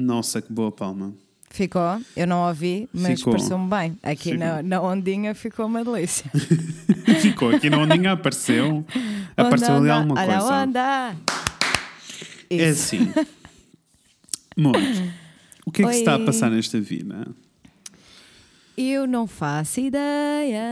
Nossa, que boa palma. Ficou? Eu não ouvi, mas pareceu-me bem. Aqui na, na ondinha ficou uma delícia. Ficou aqui na ondinha, apareceu. Apareceu ali Onda, alguma olha a coisa. onda. É assim. Amor, o que é que se está a Oi. passar nesta vida? Eu não faço ideia.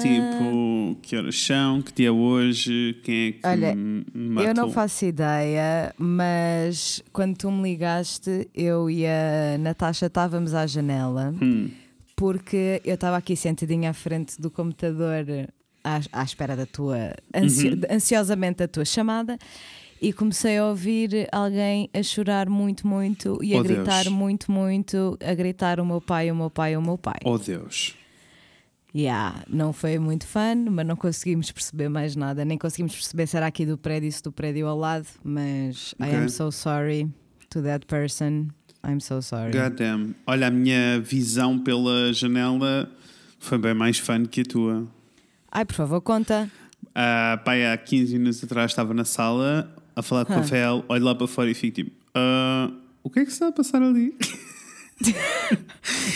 Tipo, que horas são? Que dia é hoje? Quem é que Olha, me matou? Eu não faço ideia, mas quando tu me ligaste, eu e a Natasha estávamos à janela, Hum, porque eu estava aqui sentadinha à frente do computador à, à espera da tua, ansio- Uhum. ansiosamente da tua chamada. E comecei a ouvir alguém a chorar muito, muito e a Oh, gritar Deus. muito, muito, a gritar o meu pai, o meu pai, o meu pai. Oh Deus. Yeah, não foi muito fã, mas não conseguimos perceber mais nada. Nem conseguimos perceber se era aqui do prédio, se do prédio ao lado. Mas I Ok. am so sorry to that person. I'm so sorry. God damn. Olha, a minha visão pela janela foi bem mais fã que a tua. Ai, por favor, conta. Ah, pai, há 15 minutos atrás estava na sala a falar com o. Rafael, olho lá para fora e fico tipo: "Ah, o que é que se está a passar ali?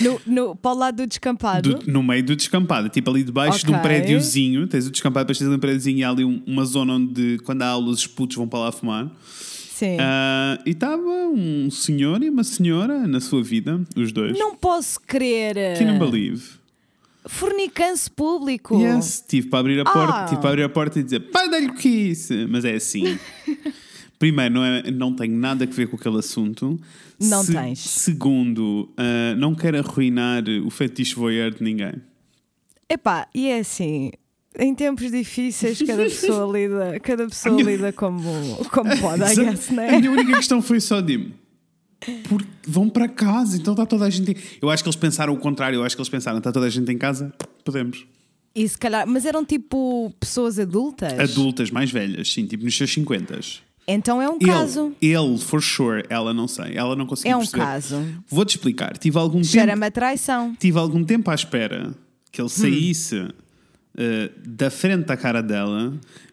No, no, para o lado do descampado. Do- no meio do descampado, tipo ali debaixo de um prédiozinho, tens o descampado, depois tens ali um prédiozinho e há ali um- uma zona onde, quando há aulas, os putos vão para lá fumar. Sim. Ah, e estava um senhor e uma senhora na sua vida, os dois. Não posso crer. Can't believe. Fornicance público. Yes, tive para abrir a porta, Ah. tive para abrir a porta e dizer, pai, dá-lhe o que isso. Mas é assim. Primeiro, não, é, não tenho nada a ver com aquele assunto. Não tens. Segundo, ah, não quero arruinar o fetiche voyeur de ninguém. Epá, e é assim. Em tempos difíceis, cada pessoa lida, cada pessoa minha- lida como, como pode, I guess, A né? minha única questão foi só de porque vão para casa, então está toda a gente. em-" Eu acho que eles pensaram o contrário, eu acho que eles pensaram, está toda a gente em casa, podemos. E se calhar, mas eram tipo pessoas adultas? Adultas mais velhas, sim, tipo nos seus 50. Então é um caso. Ele, ele, for sure, ela não sei, ela não conseguiu É um perceber. caso. Vou-te explicar. Tive algum tempo, Cheira-me a traição. tive algum tempo à espera que Hum. ele saísse eh, da frente da cara dela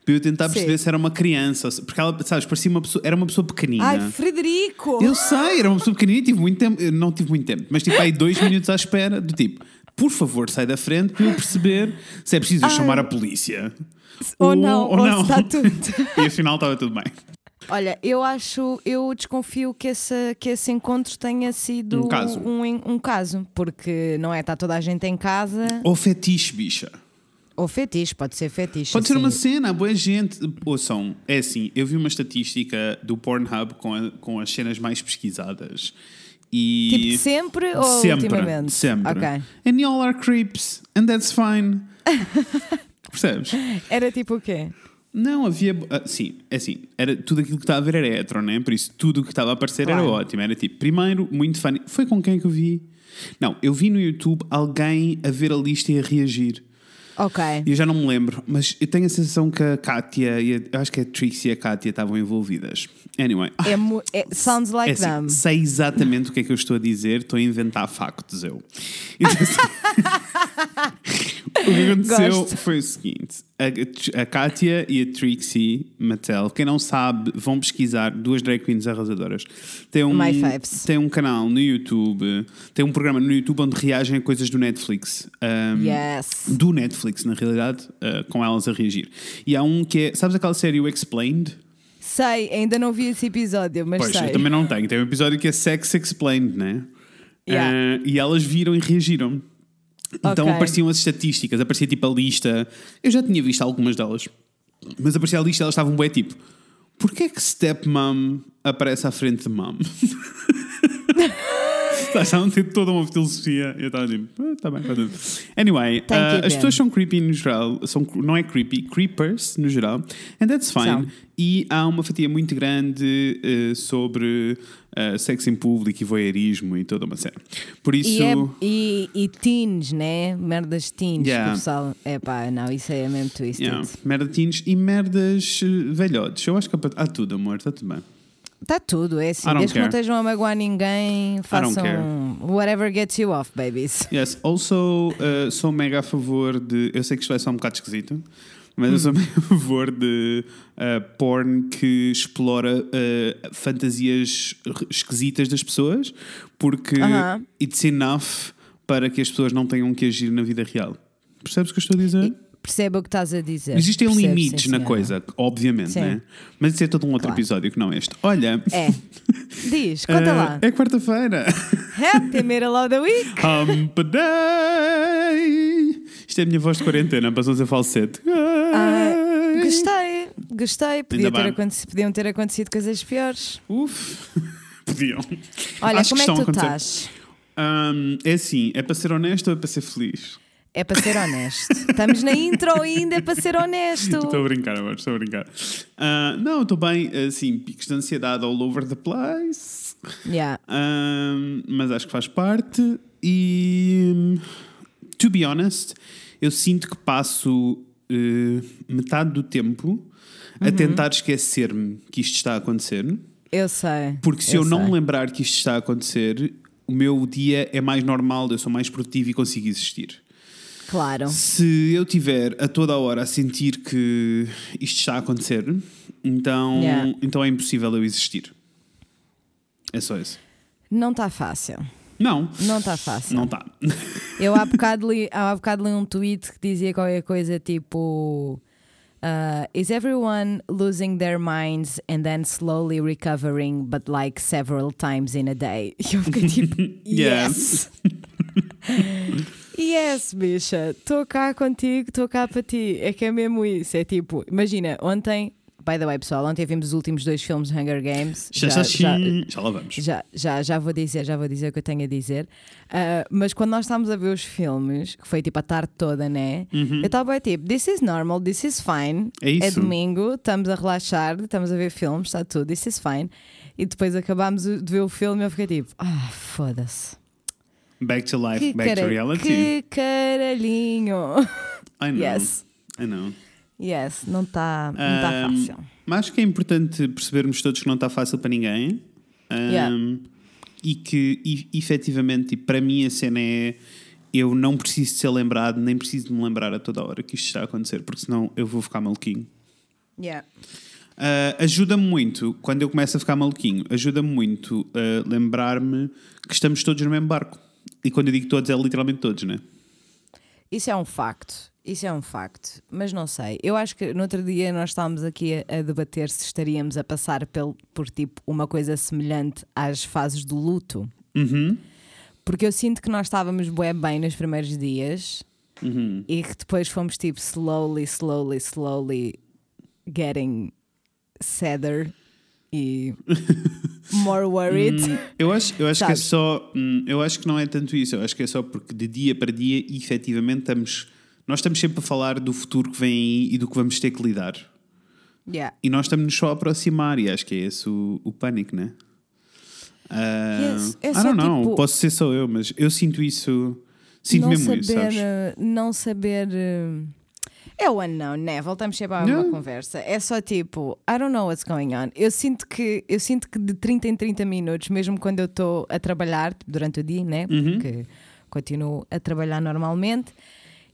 para eu tentar Sim. perceber se era uma criança, ou porque ela, sabes, parecia uma pessoa, era uma pessoa pequenina. Ai, Frederico! Eu sei, era uma pessoa pequenina e tive muito tempo, não tive muito tempo, mas tipo aí dois minutos à espera do tipo, por favor, sai da frente para eu perceber se é preciso Ai. chamar a polícia. Ou não, ou se está tudo. e afinal estava tudo bem. Olha, eu acho, eu desconfio que esse, que esse encontro tenha sido Um caso. Um, um caso, porque não é? Está toda a gente em casa. Ou fetiche, bicha. Ou fetiche, pode ser fetiche. Pode ser sim. uma cena, boa gente. Ouçam, é assim, eu vi uma estatística do Pornhub com, a- com as cenas mais pesquisadas. E Tipo sempre ou sempre, ultimamente? sempre. Ok. And y'all are creeps, and that's fine. Percebes? Era tipo o quê? Não, havia. ah, sim, é assim, era, tudo aquilo que estava a ver era hetero, né? Por isso tudo o que estava a aparecer Claro. era ótimo. Era tipo, primeiro, muito funny. Foi com quem que eu vi? Não, eu vi no YouTube alguém a ver a lista e a reagir. Ok. Eu já não me lembro, mas eu tenho a sensação que a Kátia e a, acho que a Trixie e a Kátia estavam envolvidas. Anyway. É, é- sounds like É assim, them. sei exatamente o que é que eu estou a dizer, estou a inventar factos eu. Então, assim, o que aconteceu Gosto. foi o seguinte: a, a Kátia e a Trixie Mattel, quem não sabe, vão pesquisar duas drag queens arrasadoras. Tem um, My faves. tem um canal no YouTube, tem um programa no YouTube onde reagem a coisas do Netflix. Um, Yes. do Netflix, na realidade, uh, com elas a reagir. E há um que é, sabes aquela série o Explained? Sei, ainda não vi esse episódio, mas pois, sei. eu também não tenho. Tem um episódio que é Sex Explained, né? Yeah. Uh, e elas viram e reagiram. Então Ok. apareciam as estatísticas, aparecia tipo a lista. Eu já tinha visto algumas delas, mas aparecia a lista e elas estavam bem tipo: porquê é que stepmom aparece à frente de mom? Estavam a ter toda uma filosofia. Eu estava tipo, ah, tá bem, tá tudo. Anyway, uh, as pessoas são creepy no geral, são, não é creepy, creepers no geral, and that's fine. São. E há uma fatia muito grande uh, sobre uh, sexo em público e voyeurismo e toda uma cena. Por isso. E, é, e, e teens, né? Merdas teens. Yeah. Pessoal. É pá, não, isso é mesmo twisted. Yeah, merda de teens e merdas uh, velhotes. Eu acho que há tudo, amor, está tudo bem. Está tudo, é assim. Desde que não care. estejam a magoar ninguém, façam care. whatever gets you off, babies. Yes, also uh, sou mega a favor de. Eu sei que isto vai ser um bocado esquisito, mas eu sou meio a favor de uh, porn que explora uh, fantasias esquisitas das pessoas, porque Aham. it's enough para que as pessoas não tenham que agir na vida real. Percebes o que eu estou a dizer? Perceba o que estás a dizer. Existem Percebo, limites sim, na coisa, obviamente, Sim. né? Mas isso é todo um outro Claro. episódio que não este. Olha, É. Diz, conta uh, lá. é quarta-feira. Happy Middle of the Week. Hump Day! Isto é a minha voz de quarentena, passou a ser falsete. Gostei. Podia ter podiam ter acontecido coisas piores. Uf, podiam. Olha, Acho como é que tu estás? Hum, é assim, é para ser honesto ou é para ser feliz? É para ser honesto. Estamos na intro ainda, é para ser honesto. Estou a brincar, amor, estou a brincar. Ah, não, estou bem, assim, picos de ansiedade all over the place. Yeah. Um, mas acho que faz parte. E hum, to be honest, eu sinto que passo eh, metade do tempo. A tentar esquecer-me que isto está a acontecer. Eu sei. Porque se eu, não sei. me lembrar que isto está a acontecer, o meu dia é mais normal, eu sou mais produtivo e consigo existir. Claro. Se eu tiver a toda a hora a sentir que isto está a acontecer, então, Yeah. então é impossível eu existir. É só isso. Não está fácil. Não, Não está fácil. não está. Eu há bocado, li, há bocado li um tweet que dizia qualquer coisa tipo. Uh, is everyone losing their minds and then slowly recovering, but like several times in a day? Eu fiquei tipo, yes! yes, bicha, estou cá contigo, estou cá para ti. É que é mesmo isso. É tipo, imagina, ontem, by the way, pessoal, ontem vimos os últimos dois filmes de Hunger Games. Já, já, já, já lá vamos. Já, já, já vou dizer, já vou dizer o que eu tenho a dizer. Ah, mas quando nós estávamos a ver os filmes, que foi tipo a tarde toda, né? Eu estava tipo, this is normal, this is fine. Uhum. É isso. domingo, estamos a relaxar, estamos a ver filmes, está tudo, this is fine. E depois acabámos de ver o filme e eu fiquei tipo, ah, foda-se. Back to life, Que, back to reality. que caralhinho. I know. Yes. I know. Yes, não está não tá Um, fácil. Mas acho que é importante percebermos todos que não está fácil para ninguém. Um, Yeah. E que, e, efetivamente, tipo, para mim a cena é. Eu não preciso de ser lembrado, nem preciso de me lembrar a toda hora que isto está a acontecer, porque senão eu vou ficar maluquinho. Yeah. Uh, ajuda-me muito, quando eu começo a ficar maluquinho, ajuda-me muito a lembrar-me que estamos todos no mesmo barco. E quando eu digo todos, é literalmente todos, né? Isso é um facto. Isso é um facto. Mas não sei. Eu acho que no outro dia nós estávamos aqui a, a debater se estaríamos a passar pel- por tipo uma coisa semelhante às fases do luto. Uhum. Porque eu sinto que nós estávamos bué bem nos primeiros dias Uhum. e que depois fomos tipo slowly, slowly, slowly getting sadder e more worried. Hum, eu acho, eu acho que é só. hum, eu acho que não é tanto isso. Eu acho que é só porque de dia para dia, efetivamente, estamos. Nós estamos sempre a falar do futuro que vem aí e do que vamos ter que lidar. Yeah. E nós estamos só a aproximar, e acho que é esse o, o pânico, né? Uh, Yes, é I don't know, tipo- posso ser só eu, mas eu sinto isso. Sinto não mesmo saber, isso, sabes? eh, não saber. eh, É o unknown, né? Voltamos sempre a uma Yeah. conversa. É só tipo, I don't know what's going on. Eu sinto que, eu sinto que de 30 em 30 minutos, mesmo quando eu estou a trabalhar durante o dia, né? Uhum. Porque continuo a trabalhar normalmente,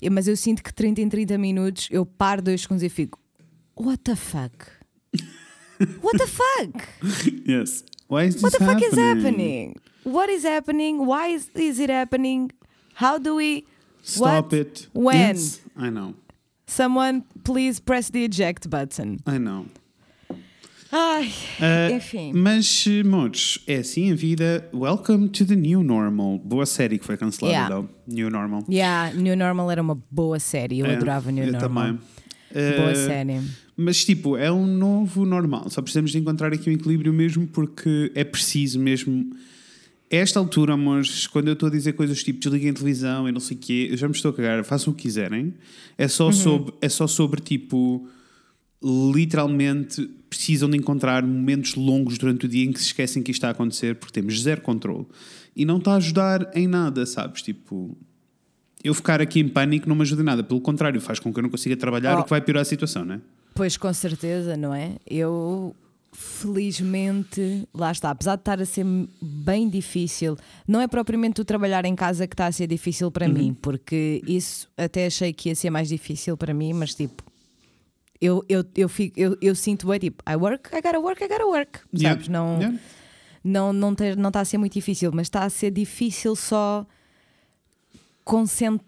mas eu sinto que 30 em 30 minutos eu paro dois segundos e fico, What the fuck? What the fuck? Yes. Why is this What the fuck is happening? happening? What is happening? Why is, is it happening? How do we. Stop what? it. When? Yes, I know. Someone, please press the eject button. I know. Ai, Uh, enfim. Mas, amores, é assim a vida. Welcome to the new normal. Boa série que foi cancelada, Yeah. though. New normal. Yeah, New Normal era uma boa série. Eu É, adorava New eu Normal. também. Boa Uh, série. Mas, tipo, é um novo normal. Só precisamos de encontrar aqui um equilíbrio mesmo, porque é preciso mesmo. A esta altura, amores, quando eu estou a dizer coisas tipo desliguem a televisão e não sei o quê, eu já me estou a cagar, façam o que quiserem. É só, sobre, é só sobre, tipo, literalmente precisam de encontrar momentos longos durante o dia em que se esquecem que isto está a acontecer, porque temos zero controle. E não está a ajudar em nada, sabes? Tipo, eu ficar aqui em pânico não me ajuda em nada. Pelo contrário, faz com que eu não consiga trabalhar, Oh. o que vai piorar a situação, não é? Pois com certeza, não é? Eu felizmente, lá está, apesar de estar a ser bem difícil, não é propriamente o trabalhar em casa que está a ser difícil para mim, porque isso até achei que ia ser mais difícil para mim, mas tipo, eu, eu, eu, fico, eu, eu sinto bem tipo, I work, I gotta work, I gotta work. Yeah. Sabes? Não, Yeah. não não está não tá a ser muito difícil, mas está a ser difícil só concent...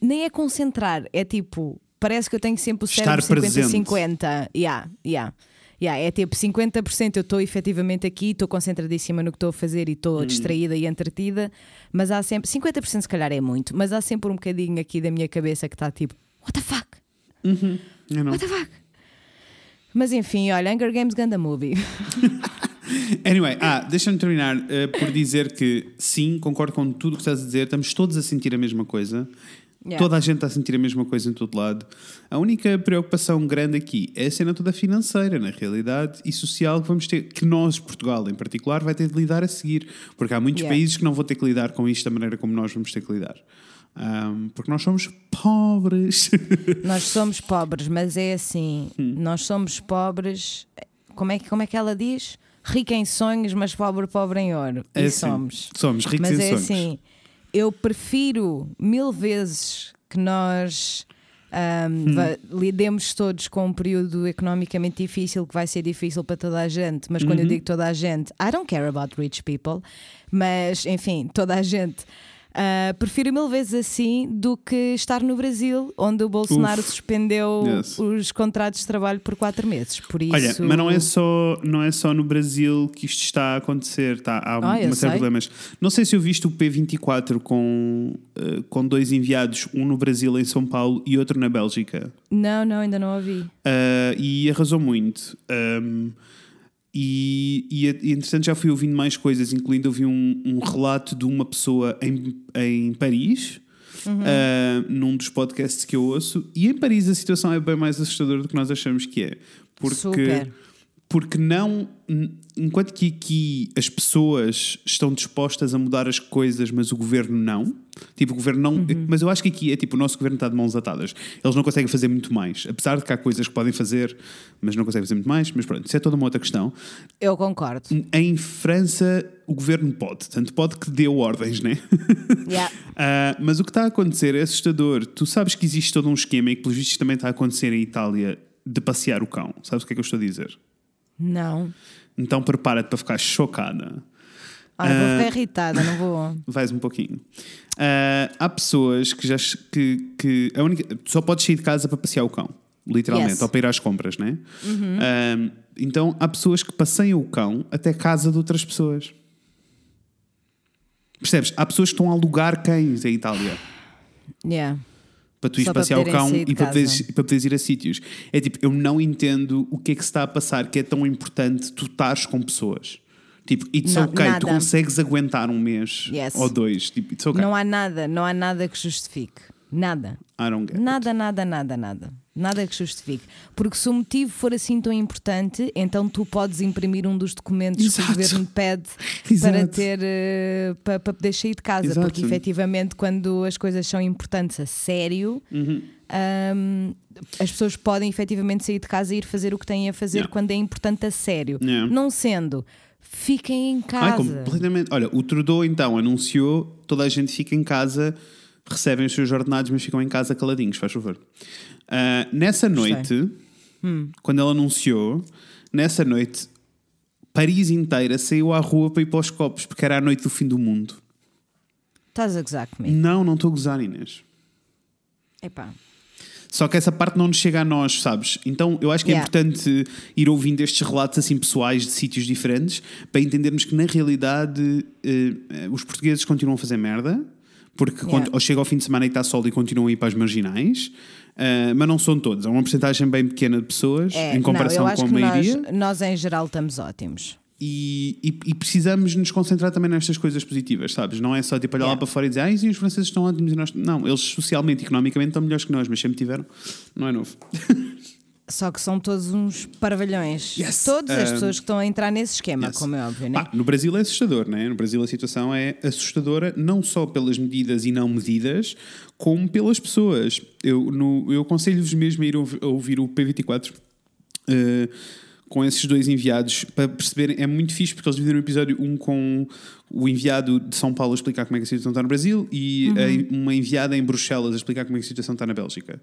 nem é concentrar, é tipo, parece que eu tenho sempre o cérebro presente. 50-50. Yeah, yeah. Yeah, é tipo 50% eu estou efetivamente aqui, estou concentradíssima no que estou a fazer e Hum. estou distraída e entretida, mas há sempre 50% se calhar é muito, mas há sempre um bocadinho aqui da minha cabeça que está tipo, what the fuck? Não. What the fuck? Mas enfim, olha, Hunger Games Ganda Movie. Anyway, ah, deixa-me terminar eh, por dizer que sim, concordo com tudo o que estás a dizer, estamos todos a sentir a mesma coisa. Yeah. Toda a gente está a sentir a mesma coisa em todo lado. A única preocupação grande aqui é a cena toda financeira, na realidade, e social que vamos ter, que nós, Portugal em particular, vai ter de lidar a seguir. Porque há muitos Yeah. países que não vão ter que lidar com isto da maneira como nós vamos ter que lidar. Ahm, porque nós somos pobres. Nós somos pobres, mas é assim, Hum. nós somos pobres, como é, que, como é que ela diz? Rica em sonhos, mas pobre, pobre em ouro. É e assim, somos. Somos ricos Mas em é sonhos. assim, eu prefiro mil vezes que nós ahm, Hum. lidemos todos com um período economicamente difícil, que vai ser difícil para toda a gente, mas quando eu Uhum. digo toda a gente, I don't care about rich people, mas enfim, toda a gente. Ah, prefiro mil vezes assim do que estar no Brasil, onde o Bolsonaro Uf. suspendeu Yes. os contratos de trabalho por quatro meses. Por isso, Olha, mas não é, só, não é só no Brasil que isto está a acontecer, tá? há Ah, uma série de problemas. Não sei se eu viste o P24 com, eh, com dois enviados, um no Brasil, em São Paulo, e outro na Bélgica. Não, não, ainda não ouvi. Uh, e arrasou muito. Um, e, e, e entretanto já fui ouvindo mais coisas, incluindo ouvi um, um relato de uma pessoa em, em Paris, uh, num dos podcasts que eu ouço. E em Paris a situação é bem mais assustadora do que nós achamos que é. Porque, Super. Porque não. Enquanto que aqui as pessoas estão dispostas a mudar as coisas, mas o governo não. Tipo, o governo não. Uhum. Mas eu acho que aqui é tipo, o nosso governo está de mãos atadas. Eles não conseguem fazer muito mais. Apesar de que há coisas que podem fazer, mas não conseguem fazer muito mais. Mas pronto, isso é toda uma outra questão. Eu concordo. Em França, o governo pode. Tanto pode que deu ordens, né? Yeah. Ah, mas o que está a acontecer é assustador. Tu sabes que existe todo um esquema e que, pelos vistos, também está a acontecer em Itália de passear o cão. Sabes o que é que eu estou a dizer? Não. Então prepara-te para ficar chocada. Ah, eu vou Ah. ficar irritada, não vou. Vais um pouquinho. Ah, há pessoas que já que, que a única, só podes sair de casa para passear o cão, literalmente, Yes. ou para ir às compras, né? Ah, então há pessoas que passeiam o cão até casa de outras pessoas. Percebes? Há pessoas que estão a alugar cães em Itália. Yeah. Para tu ires Só passear o cão e para, poderes, e para poderes ir a sítios. É tipo, eu não entendo o que é que se está a passar que é tão importante tu estares com pessoas. Tipo, it's Não, ok, tu nada. consegues aguentar um mês Yes. ou dois. Tipo, it's ok. Não há nada, não há nada que justifique. Nada. I don't get it. Nada, nada, nada, nada. Nada que justifique. Porque se o motivo for assim tão importante, então tu podes imprimir um dos documentos que Exato. o governo pede Exato. para ter eh, para, para poder sair de casa. Exato. Porque efetivamente, quando as coisas são importantes a sério, Uhum. hum, as pessoas podem efetivamente sair de casa e ir fazer o que têm a fazer Yeah. quando é importante a sério. Yeah. Não sendo, fiquem em Ai, casa. completamente. Olha, o Trudeau então anunciou toda a gente fica em casa, recebem os seus ordenados, mas ficam em casa caladinhos, faz favor. Ah, nessa noite, Hum. quando ele anunciou, nessa noite, Paris inteira saiu à rua para ir para os copos, porque era a noite do fim do mundo. Estás a gozar comigo. Não, não estou a gozar, Inês. Epá. Só que essa parte não nos chega a nós, sabes? Então eu acho que é Yeah. importante ir ouvindo estes relatos assim pessoais de sítios diferentes para entendermos que na realidade eh, eh, os portugueses continuam a fazer merda, porque Yeah. quando, chega ao fim de semana e está sol e continuam a ir para as marginais, eh, mas não são todos, é uma porcentagem bem pequena de pessoas É, em comparação não, com a maioria. nós, nós em geral estamos ótimos. E, e- e precisamos nos concentrar também nestas coisas positivas, sabes? Não é só tipo olhar lá Yeah. para fora e dizer, ah, sim, os franceses estão ótimos e nós. Não, eles socialmente e economicamente estão melhores que nós, mas sempre tiveram. Não é novo. Só que são todos uns parvalhões. Yes. Todas as Um, pessoas que estão a entrar nesse esquema, yes. como é óbvio, né? Pá, no Brasil é assustador, né? No Brasil a situação é assustadora, não só pelas medidas e não medidas, como pelas pessoas. Eu, no, eu aconselho-vos mesmo a ir a ouvir o P24 eh, com esses dois enviados para perceberem. É muito fixe porque eles dividiram o episódio um com o enviado de São Paulo a explicar como é que a situação está no Brasil e a- uma enviada em Bruxelas a explicar como é que a situação está na Bélgica.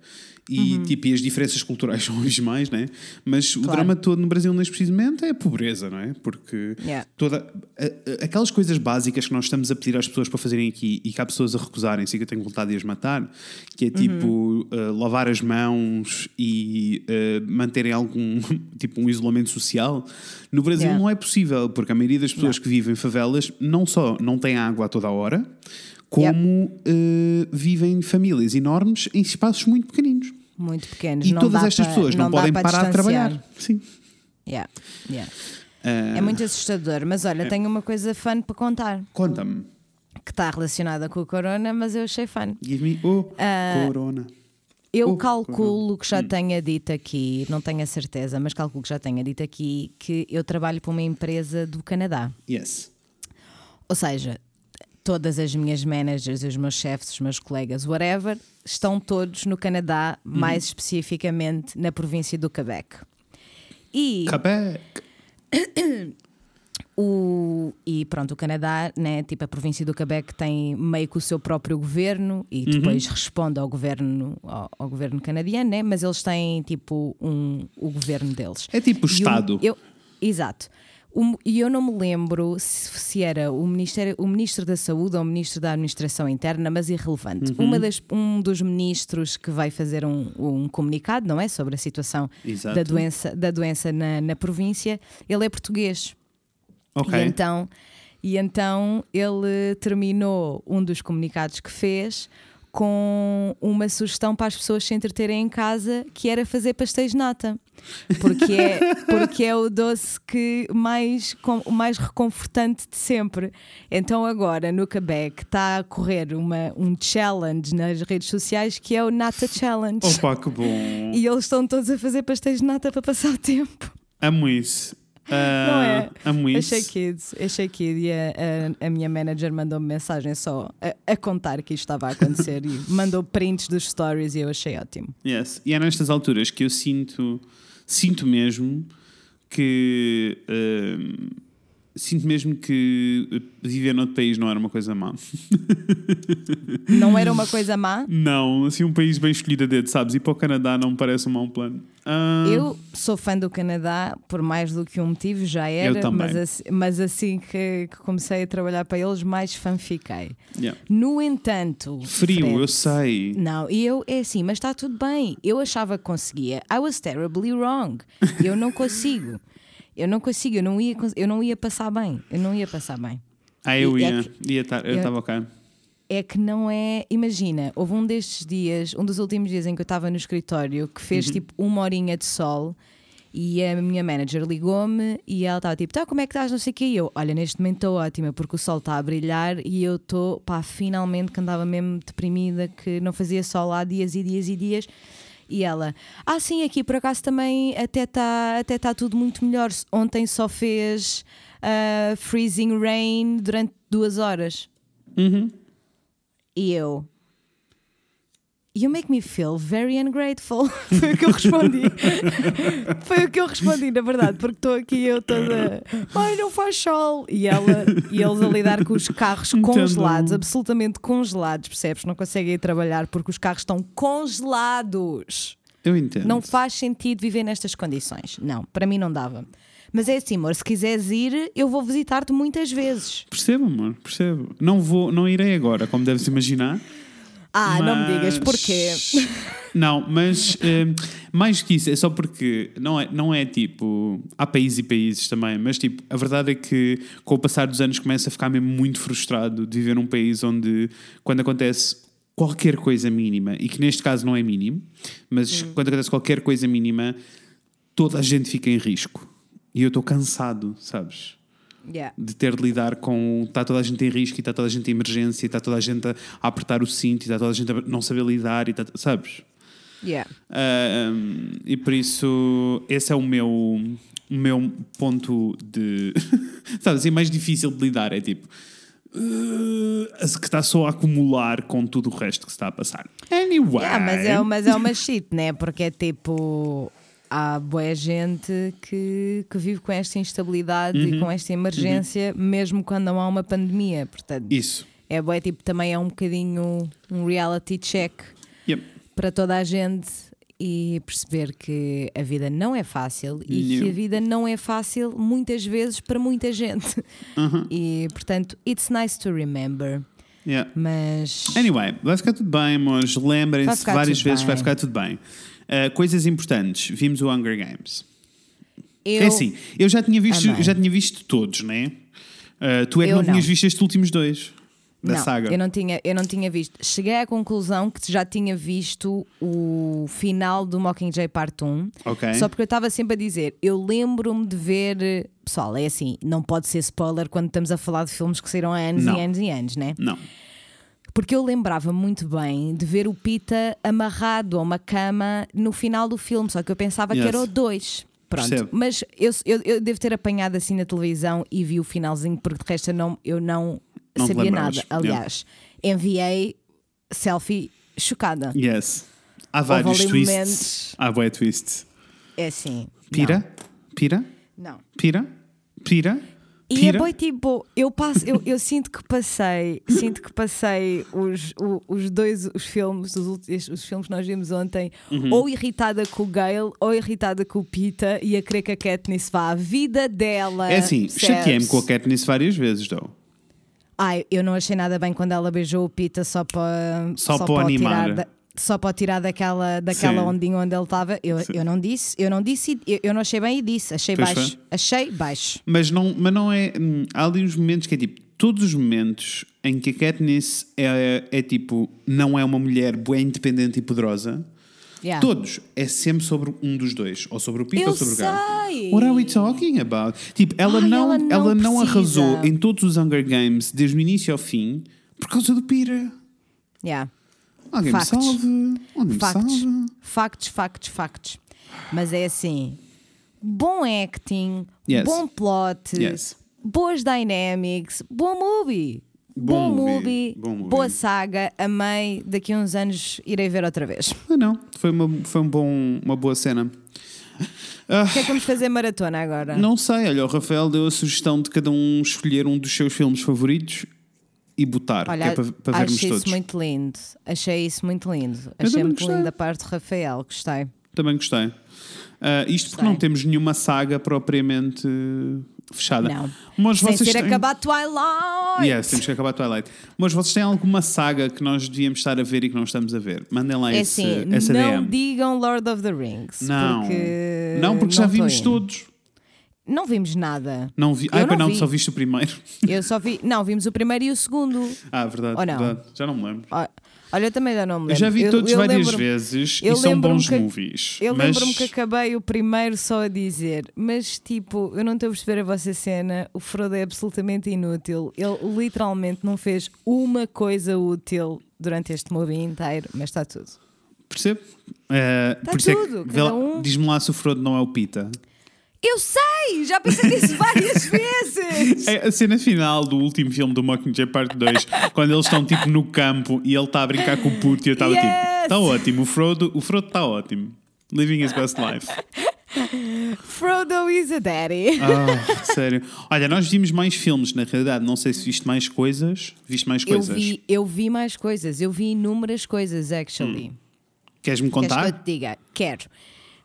E, tipo, e as diferenças culturais são abismais, né? Mas o Claro. drama todo no Brasil, neste preciso momento, é a pobreza, não é? Porque Yeah. toda, a- a- aquelas coisas básicas que nós estamos a pedir às pessoas para fazerem aqui e que há pessoas a recusarem-se que eu tenho vontade de as matar, que é tipo uh, lavar as mãos e uh, manterem algum tipo um isolamento social, no Brasil Yeah. não é possível, porque a maioria das pessoas que vivem em favelas não só não tem água a toda a hora, como uh, vivem famílias enormes em espaços muito pequeninos. Muito pequenos. E não todas estas pessoas não, dá podem para parar de trabalhar. Sim. Yeah, yeah. Uh, É muito assustador. Mas olha, tenho uma coisa fun para contar Conta-me. que está relacionada com o corona, mas eu achei fun. Give me o Ah, corona. Eu Oh, calculo que Hum. já tenha dito aqui, não tenho a certeza, mas calculo que já tenha dito aqui que eu trabalho para uma empresa do Canadá. Yes. Ou seja, todas as minhas managers, os meus chefes, os meus colegas, whatever, estão todos no Canadá, Uhum. mais especificamente na província do Quebec. E Quebec. O, e pronto, o Canadá, né, tipo a província do Quebec tem meio que o seu próprio governo e Uhum. depois responde ao governo, ao, ao governo canadiano, né, mas eles têm tipo um, o governo deles. É tipo o Estado. eu, exato. O- E eu não me lembro se, se era o, Ministério, o Ministro da Saúde ou o Ministro da Administração Interna, mas irrelevante. Uhum. Uma das, um dos ministros que vai fazer um, um comunicado, não é? Sobre a situação Exato. da doença, da doença na, na província, ele é português. Ok. E então, e então ele terminou um dos comunicados que fez com uma sugestão para as pessoas se entreterem em casa, que era fazer pastéis de nata. Porque é, porque é o doce que mais, com- o mais reconfortante de sempre. Então agora no Quebec está a correr uma, um challenge nas redes sociais que é o Nata Challenge. Opa, que bom. E eles estão todos a fazer pastéis de nata para passar o tempo. Amo isso. Ah, Não é? Amo isso. Achei kids, achei kid e a, a, a minha manager mandou-me mensagem só a, a contar que isto estava a acontecer e mandou prints dos stories e eu achei ótimo. Yes. E é nestas alturas que eu sinto, sinto mesmo que. ah, sinto mesmo que viver noutro país não era uma coisa má. Não era uma coisa má? Não, assim, um país bem escolhido a dedo, sabes? Ir para o Canadá não me parece um mau plano. Ah, Eu sou fã do Canadá por mais do que um motivo, já era, também. mas, assim, mas assim que, que comecei a trabalhar para eles, mais fã fiquei. yeah. No entanto, Frio, Fred, eu sei. Não, e eu, é assim, mas está tudo bem. Eu achava que conseguia. I was terribly wrong. Eu não consigo. Eu não consigo, eu não ia, eu não ia passar bem. Eu não ia passar bem. Ah, eu E é ia. que- ia tar- eu eu- estava cá. É que não é. Imagina, houve um destes dias, um dos últimos dias em que eu estava no escritório, que fez Uhum. tipo uma horinha de sol. E a minha manager ligou-me e ela estava tipo, tá, como é que estás? Não sei o que. E eu, olha, neste momento estou ótima porque o sol está a brilhar e eu estou, pá, finalmente que andava mesmo deprimida, que não fazia sol há dias e dias e dias. E ela, ah, sim, aqui por acaso também até está até tá tudo muito melhor. Ontem só fez ah, freezing rain durante duas horas. Uhum. E eu. You make me feel very ungrateful. Foi o que eu respondi. Foi o que eu respondi, na verdade, porque estou aqui eu toda. Ai, não faz sol. E, ela, e eles a lidar com os carros Entendo. congelados, absolutamente congelados, percebes? Não conseguem ir trabalhar porque os carros estão congelados. Eu entendo. Não faz sentido viver nestas condições. Não, para mim não dava. Mas é assim, amor, se quiseres ir, eu vou visitar-te muitas vezes. Percebo, amor, percebo. Não, vou, não irei agora, como deves imaginar. Ah, não me Mas- digas porquê. Não, mas eh, mais que isso, é só porque não é, não é tipo. Há países e países também, mas tipo, a verdade é que com o passar dos anos começa a ficar mesmo muito frustrado de viver num país onde, quando acontece qualquer coisa mínima, e que neste caso não é mínimo, mas quando acontece qualquer coisa mínima, toda a gente fica em risco. E eu estou cansado, sabes? Yeah. de ter de lidar com está toda a gente em risco e está toda a gente em emergência e está toda a gente a, apertar o cinto e está toda a gente a não saber lidar e está, sabes? Yeah. Ah, um, e por isso esse é o meu o meu ponto de sabes, assim, mais difícil de lidar é tipo uh, que está só a acumular com tudo o resto que se está a passar anyway Yeah, mas, é, mas é uma shit, né? Porque é tipo. Há boa gente que, que vive com esta instabilidade e Uhum. com esta emergência, mesmo quando não há uma pandemia. Portanto, Isso. é bué, tipo, também é um bocadinho um reality check Yep. para toda a gente e perceber que a vida não é fácil e Não. que a vida não é fácil muitas vezes para muita gente. Uhum. E portanto, it's nice to remember. Yeah. Mas Anyway, vai ficar tudo bem, amores. Vai Lembrem-se várias vezes, vai bem. ficar tudo bem. Uh, coisas importantes. Vimos o Hunger Games. eu, É assim, eu já tinha visto, Amei. já tinha visto todos, né? Uh, tu é que Eu não, tinhas não. visto estes últimos dois da não, saga. Eu não, tinha, eu não tinha visto. Cheguei à conclusão que já tinha visto o final do Mockingjay Parte 1. Ok. Só porque eu estava sempre a dizer, eu lembro-me de ver. Pessoal, é assim, não pode ser spoiler quando estamos a falar de filmes que saíram há anos Não. e anos e anos, né? Não. Porque eu lembrava muito bem de ver o Pita amarrado a uma cama no final do filme, só que eu pensava Yes. que era o 2. Pronto, mas eu, eu, eu devo ter apanhado assim na televisão e vi o finalzinho, porque de resto eu não, eu não, Não sabia nada. Aliás, enviei selfie chocada. Yes. Há vários twists. momentos- Há boé twists. É assim. Pira? Pira? Não. não. Pira? Pira? E é boi tipo, eu passo, eu, eu sinto que passei, sinto que passei os, o- os dois os filmes, os, os filmes que nós vimos ontem, Uhum. ou irritada com o Gale, ou irritada com o Pita, e a querer que a Katniss vá à vida dela. É assim, chateei-me com a Katniss várias vezes, though. Ai, eu não achei nada bem quando ela beijou o Pita só para Só para o animar. da- só para o tirar daquela, daquela Sim. ondinha onde ele estava. Eu, Sim. eu não disse, eu não disse, eu, eu não achei bem e disse, achei Pois baixo. foi. Achei baixo. Mas não, mas não é. hum, Há ali uns momentos que é tipo. Todos os momentos em que a Katniss é, é tipo. Não é uma mulher boa, independente e poderosa. Yeah. Todos. É sempre sobre um dos dois. Ou sobre o Eu ou sobre o sei. What are we talking about? Tipo, ela Ai, não, ela não ela não arrasou em todos os Hunger Games, desde o início ao fim, por causa do Pira. Yeah. Alguém Factos. me salve. Alguém me Factos. salve. Factos, factos, factos. Mas é assim: bom acting, Yes. bom plot, Yes. boas dynamics, bom movie. Bom Bom, movie, bom movie. boa saga, amei. Daqui a uns anos irei ver outra vez. Ah, não. Foi, uma, foi um bom, uma boa cena. O que é que vamos fazer maratona agora? Não sei, olha, o Rafael deu a sugestão de cada um escolher um dos seus filmes favoritos e botar, Olha, que é para, para vermos achei todos. isso muito lindo. Achei isso muito lindo. Eu Achei muito lindo da parte do Rafael. Gostei. Também gostei. Ah, isto porque Gostei. não temos nenhuma saga propriamente fechada. Não. Mas Sem vocês ser têm... acabar Twilight. Yes, temos que acabar Twilight. Mas vocês têm alguma saga que nós devíamos estar a ver e que não estamos a ver? Mandem lá É esse, assim, essa não DM. digam Lord of the Rings. Não, porque não, porque já não tô vimos indo. todos. Não vimos nada. Não vi. Eu Ah, não não, vi. só viste o primeiro. Eu só vi. Não, vimos o primeiro e o segundo. Ah, verdade, Ou não? verdade. Já não me lembro. Ó, Olha, eu também já não me Eu lembro. já vi Eu- todos eu várias lembro-me- vezes eu e são bons que- movies. Eu mas... lembro-me que acabei o primeiro só a dizer, mas tipo, eu não estou a perceber a vossa cena. O Frodo é absolutamente inútil. Ele literalmente não fez uma coisa útil durante este movie inteiro, mas está tudo. Percebo? Eh, Tá por isso é tudo, cada um. Diz-me lá se o Frodo não é o Pita. Eu sei! Já pensei nisso várias vezes! É a cena final do último filme do Mockingjay Parte 2, quando eles estão tipo no campo e ele está a brincar com o puto e eu estava tipo, Yes! está ótimo, o Frodo o Frodo está ótimo. Living his best life. Frodo is a daddy. Ah, sério. Olha, nós vimos mais filmes, na realidade. Não sei se viste mais coisas. Viste mais Eu coisas. vi, eu vi mais coisas, eu vi inúmeras coisas, actually. Queres-me Queres que eu contar? te diga? Quero.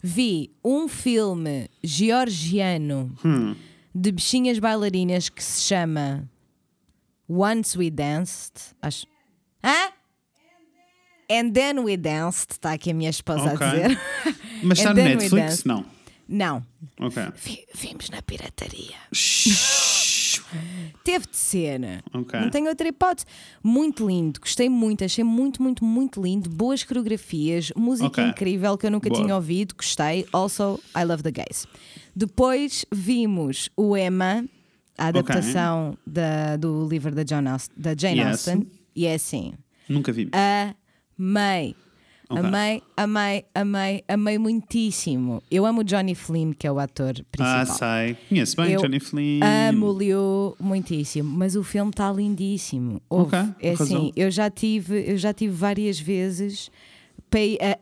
Vi um filme georgiano Hum. de bichinhas bailarinas que se chama Once We Danced. Acho. Hã? And then we danced, está aqui a minha esposa Ok. a dizer. Mas está no Netflix? Não. Não, Ok. vimos na pirataria. Teve de ser. Ok. Não tenho outra hipótese. Muito lindo, gostei muito, achei muito, muito, muito lindo. Boas coreografias, música Ok. incrível que eu nunca Boa. tinha ouvido, gostei. Also, I love the gays. Depois vimos o Emma, a adaptação da- do livro da, John Aust- da Jane Yes. Austen, e é assim. Nunca vi. Amei. Ok. Amei, amei, amei, amei muitíssimo. Eu amo o Johnny Flynn, que é o ator principal. Ah, sei. Conheço bem Eu Johnny Flynn. Amo-lhe muitíssimo, mas o filme está lindíssimo. Houve- Ok, é razão. assim, eu já tive, eu já tive várias vezes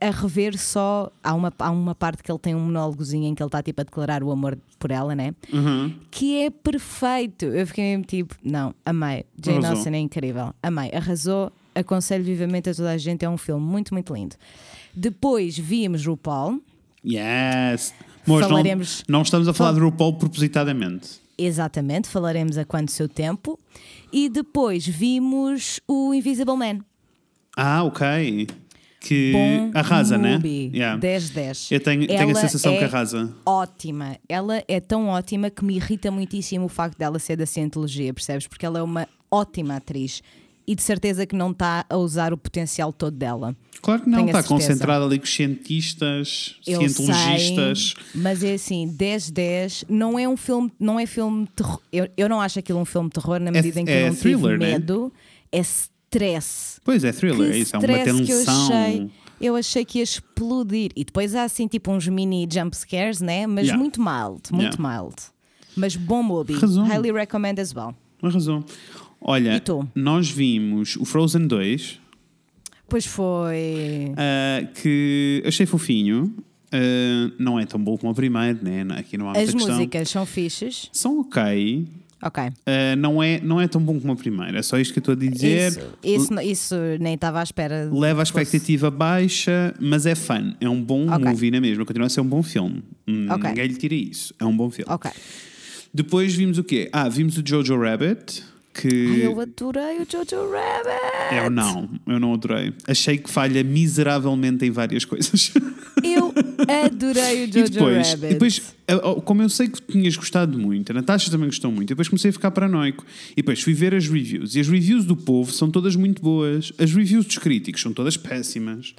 a, a rever só. Há uma, há uma parte que ele tem um monólogozinho em que ele está tipo a declarar o amor por ela, né? Uhum. Que é perfeito. Eu fiquei mesmo tipo, não, amei. Jane. Austen é incrível. Amei. Arrasou. Aconselho vivamente a toda a gente. É um filme muito, muito lindo. Depois vimos RuPaul. Yes. Mas não, Falaremos- não estamos a falar Fal- de RuPaul propositadamente. Exatamente, falaremos a quanto seu tempo. E depois vimos o Invisible Man. Ah, ok. Que Bom arrasa, né? movie. Yeah. 10-10. Eu tenho, tenho a sensação é que arrasa. Ótima. Ela é tão ótima que me irrita muitíssimo o facto dela ser da Cientologia, percebes? Porque ela é uma ótima atriz e de certeza que não está a usar o potencial todo dela. Claro que não, Tenho está concentrada ali com cientistas, Eu cientologistas. sei, mas é assim, 10-10 não é um filme, não é filme de terror. Eu, eu não acho aquilo um filme de terror na medida em que é eu não thriller, tive né? medo. É stress. Pois é, thriller, Que é isso, é uma stress que eu tensão. achei. Eu achei que ia explodir. E depois há assim tipo uns mini jump scares, né? Mas Yeah. muito mild, muito mild. Mas bom movie. Razão. Highly recommend as well. Arrasou. Olha, nós vimos o Frozen 2, Pois foi. ah, que achei fofinho. Ah, não é tão bom como o primeiro, né? Aqui não há As questão. músicas são fixes. São ok. Ok. Ah, não, é, não é tão bom como o primeiro. É só isto que eu estou a dizer. Isso, isso, isso nem estava à espera. Leva a que fosse. expectativa baixa, mas é fun. É um bom Ok. movie na mesma. Continua a ser um bom filme. Hum, Ok. Ninguém lhe tira isso. É um bom filme. Ok. Depois vimos o quê? Ah, vimos o Jojo Rabbit. Que Ai, eu adorei o Jojo Rabbit. eu não, eu não adorei. Achei que falha miseravelmente em várias coisas. Eu adorei o e Jojo depois, Rabbit. e depois, eh, oh, como eu sei que tinhas gostado muito, a Natasha também gostou muito, depois comecei a ficar paranoico. E depois fui ver as reviews. E as reviews do povo são todas muito boas. As reviews dos críticos são todas péssimas.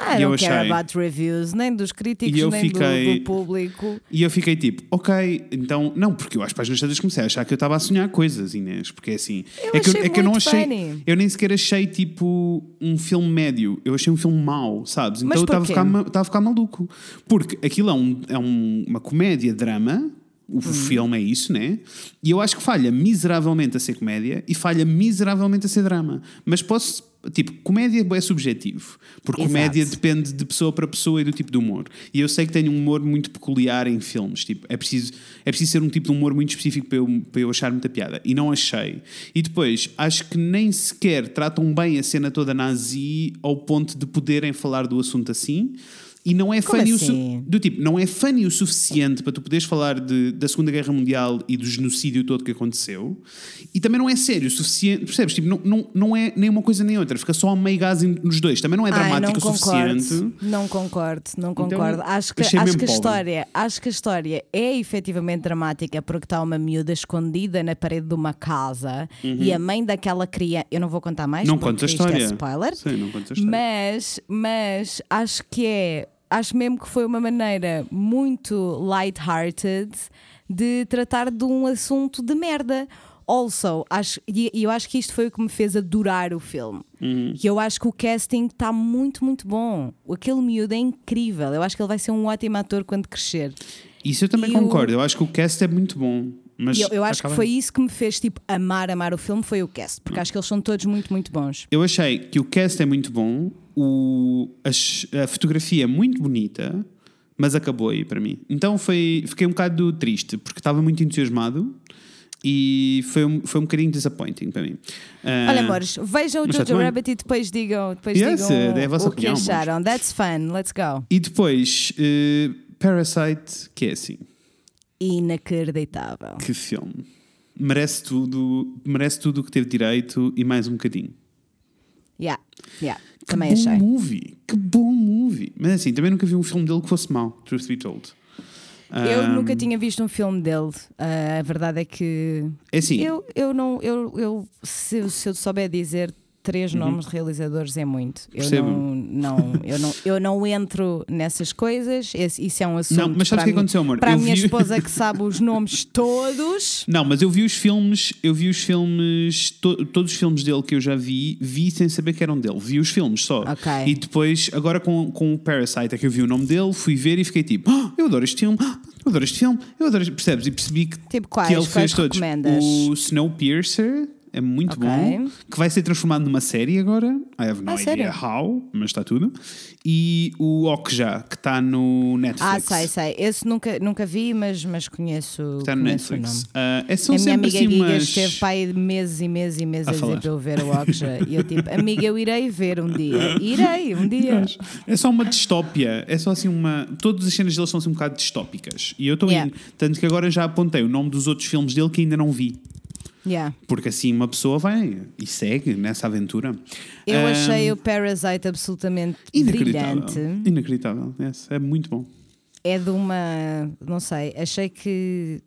I e eu don't care achei- about reviews, nem dos críticos, eu nem do- fiquei- do, público. E eu fiquei tipo, ok, então, não, porque eu às páginas todas comecei a achar que eu estava a sonhar coisas, Inês, porque é assim. Eu é que, achei é que eu não achei, funny. eu nem sequer achei tipo um filme médio, eu achei um filme mau, sabes? Então eu estava a, ficar, a ficar maluco, porque aquilo é, um, é um- uma comédia-drama. O Hum. filme é isso, né? E eu acho que falha miseravelmente a ser comédia e falha miseravelmente a ser drama. Mas posso. Tipo, comédia é subjetivo. Porque Exato. comédia depende de pessoa para pessoa e do tipo de humor. E eu sei que tenho um humor muito peculiar em filmes. Tipo, é preciso, é preciso ser um tipo de humor muito específico para eu, para eu achar muita piada. E não achei. E depois, acho que nem sequer tratam bem a cena toda nazi ao ponto de poderem falar do assunto assim. E não é Como funny o assim? su- do tipo, não é funny o suficiente para tu poderes falar de, da Segunda Guerra Mundial e do genocídio todo que aconteceu. E também não é sério o suficiente, percebes? Tipo, não, não, não é nem uma coisa nem outra, fica só a meio gás nos dois. Também não é Ai, dramático não o suficiente. concordo, não concordo, não concordo. acho que, acho que a história, acho que a história é efetivamente dramática porque está uma miúda escondida na parede de uma casa e a mãe daquela criança, eu não vou contar mais, Uhum. Não contes a isto história. é spoiler. Sim, não a história. Mas, mas acho que é, acho mesmo que foi uma maneira muito light-hearted de tratar de um assunto de merda. Also, acho, e eu acho que isto foi o que me fez adorar o filme. Uhum. E eu acho que o casting está muito, muito bom. Aquele miúdo é incrível. Eu acho que ele vai ser um ótimo ator quando crescer. Isso eu também E o- concordo. Eu acho que o cast é muito bom. Mas eu, eu acho que foi isso que me fez tipo amar, amar o filme, foi o cast. Porque acho que eles são todos muito, muito bons. Eu achei que o cast é muito bom, o, as- a, fotografia é muito bonita, mas acabou aí para mim. Então foi, fiquei um bocado triste, porque estava muito entusiasmado e foi um, foi um bocadinho disappointing para mim. Ah, Olha, amores, vejam o Jojo. Rabbit e depois digam, depois Yes, digam é a vossa o que opinião, amores. acharam. That's fun, let's go. E depois, eh, Parasite, que é assim, Inacreditável. que filme. Merece tudo, merece tudo o que teve direito e mais um bocadinho. Yeah, yeah, Que também bom achei. movie, que bom movie. Mas assim, também nunca vi um filme dele que fosse mau, truth be told. Eu Ah, nunca tinha visto um filme dele. Ah, a verdade é que É assim, eu, eu não, eu, eu se, eu- se eu souber dizer três nomes de realizadores é muito. Eu Uhum. Não, não, eu não, eu não entro nessas coisas. Esse- isso é um assunto Não, mas sabes o que a aconteceu, amor? Para a Eu minha vi- esposa que sabe os nomes todos. Não, mas eu vi os filmes, eu vi os filmes, to- todos os filmes dele que eu já vi, vi sem saber que eram dele. Vi os filmes só. Ok. E depois, agora com, com o Parasite, é que eu vi o nome dele, fui ver e fiquei tipo, "Ah, eu adoro este filme, eu adoro este filme, eu adoro. Percebes? E percebi que, Tipo, quais? que ele fez todos. O Snowpiercer, É muito Ok. bom. Que vai ser transformado numa série agora. I have no Ah, idea sério? how, mas está tudo. E o Okja, que está no Netflix. Ah, sei, sei. Esse nunca, nunca vi, mas, mas conheço, Está no conheço. Netflix. Ah, é, a minha amiga assim Giga esteve pai meses e meses e meses A a, dizer para eu ver o Okja. e eu tipo, amiga, eu irei ver um dia. Irei, um dia. É só uma distópia. É só assim uma. Todas as cenas dele são assim um bocado distópicas. E eu estou Yeah. indo. Tanto que agora já apontei o nome dos outros filmes dele que ainda não vi. Yeah. Porque assim uma pessoa vai e segue nessa aventura. Eu Ah, achei o Parasite absolutamente inacreditável. brilhante. Inacreditável. Yes, é muito bom. É de uma. Não sei, achei que.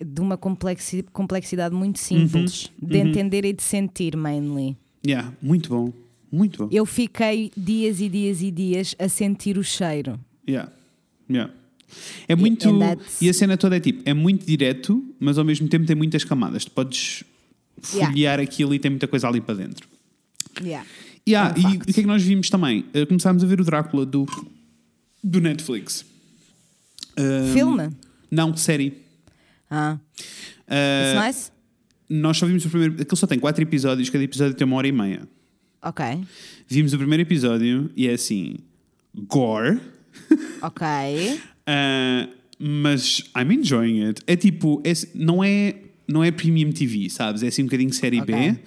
De uma complexi- complexidade muito simples Uhum. de entender e de sentir, mainly. Yeah, muito bom. Muito bom. Eu fiquei dias e dias e dias a sentir o cheiro. Yeah. Yeah. É muito. E a cena toda é tipo, é muito direto, mas ao mesmo tempo tem muitas camadas. Tu podes Yeah. folhear aquilo e tem muita coisa ali para dentro. Yeah. E, ah, É um e o que é que nós vimos também? Uh, começámos a ver o Drácula do, do Netflix. Um, Filme? Não, série. Ah, Uh, it's nice? Nós só vimos o primeiro. Aquilo só tem quatro episódios, cada episódio tem uma hora e meia. Ok. Vimos o primeiro episódio e é assim. Gore. Ok. Uh, mas I'm enjoying it. É tipo, é- não, é, não é Premium TV, sabes? É assim um bocadinho série Ok. B.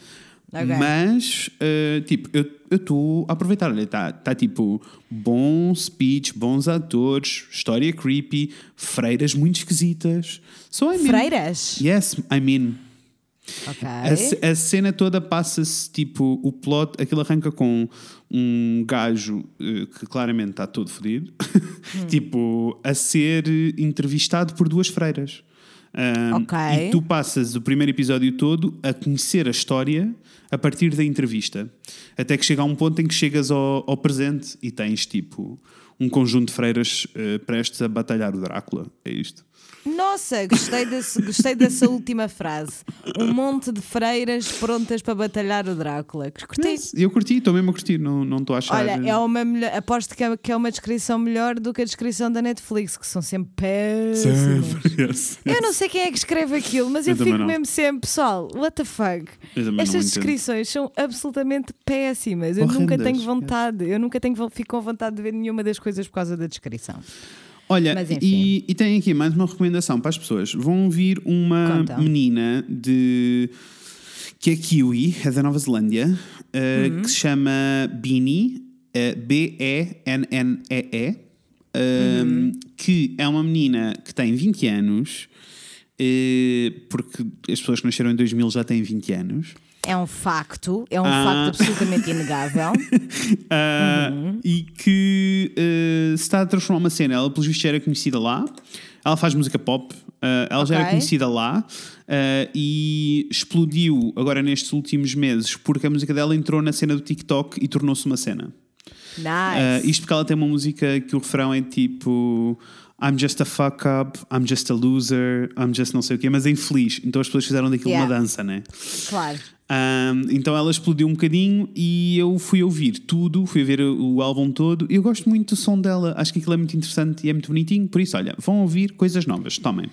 Ok. Mas, uh, tipo, eu estou a aproveitar. Olha, está tá, tipo bom speech, bons atores, história creepy, freiras muito esquisitas. So, I mean, Freiras? Yes, I mean. Ok. A, a cena toda passa-se tipo o plot, aquilo arranca com um gajo eh, que claramente está todo fodido, Hum. tipo a ser entrevistado por duas freiras. Um, Ok. E tu passas o primeiro episódio todo a conhecer a história a partir da entrevista, até que chega a um ponto em que chegas ao, ao presente e tens tipo um conjunto de freiras eh, prestes a batalhar o Drácula. É isto. Nossa, gostei, desse, gostei dessa última frase. Um monte de freiras prontas para batalhar o Drácula. Curti. Yes, Eu curti, estou mesmo a curtir, não não estou a achar. Olha, é uma melhor, aposto que é, que é uma descrição melhor do que a descrição da Netflix, que são sempre péssimas. Yes. Eu não sei quem é que escreve aquilo, mas eu, Eu fico não. mesmo sempre, pessoal, what the fuck? Não Estas descrições são absolutamente péssimas. Eu nunca Horrendas, tenho yes. vontade, eu nunca tenho, fico com vontade de ver nenhuma das coisas por causa da descrição. Olha, Mas e, e tem aqui mais uma recomendação para as pessoas. Vão ouvir uma Conta. menina de que é Kiwi, é da Nova Zelândia, uh, Uhum. que se chama Beanie, uh, B-E-N-N-E-E, um, Uhum. que é uma menina que tem 20 anos, uh, porque as pessoas que nasceram em 2000 já têm 20 anos. É um facto, é um Ah. facto absolutamente inegável. Uh, e que uh, se está a transformar uma cena. Ela, pelos vistos, já era conhecida lá. Ela faz música pop. uh, ela já era conhecida lá e explodiu agora nestes últimos meses porque a música dela entrou na cena do TikTok e tornou-se uma cena. Nice. Isto porque ela tem uma música que o refrão é tipo I'm just a fuck up, I'm just a loser, I'm just não sei o quê, mas é infeliz. Então as pessoas fizeram daquilo Yeah. uma dança, né? Claro. Um, então ela explodiu um bocadinho e eu fui ouvir tudo, fui ver o, álbum todo. E eu gosto muito do som dela, acho que aquilo é muito interessante e é muito bonitinho. Por isso, olha, vão ouvir coisas novas, tomem.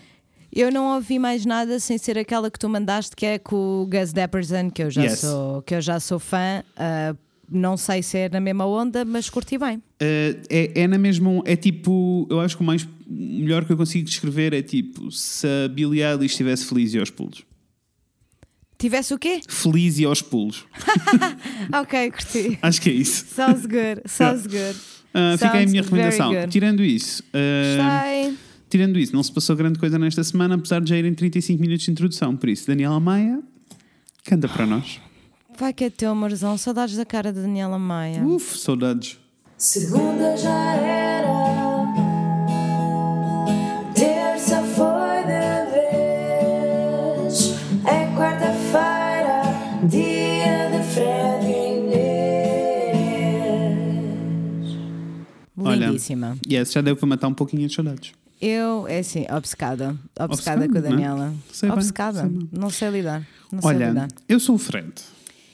Eu não ouvi mais nada sem ser aquela que tu mandaste, que é com o Gus Dapperson, que eu já, Yes. sou, que eu já sou fã. Ah, não sei se é na mesma onda, mas curti bem. Uh, é, é na mesma. É tipo, eu acho que o mais melhor que eu consigo descrever é tipo se a Billie Eilish estivesse feliz e aos pulos. Tivesse o quê? Feliz e aos pulos. Ok, curti. Acho que é isso. Sounds good, sounds good. Uh, fica aí a minha recomendação. Tirando isso, uh, tirando isso, não se passou grande coisa nesta semana, apesar de já irem 35 minutos de introdução. Por isso, Daniela Maia, canta para nós. Vai que é teu, amorzão. Saudades da cara da Daniela Maia. Uf, saudades. Segunda já era, Lindíssima. Yes, já deu para matar um pouquinho as saudades. Eu, é assim, obcecada. Obcecada Obcecada, com a não é? Daniela. Sei bem, obcecada. sei bem. não sei lidar. Não sei Olha, lidar. eu sou o Fred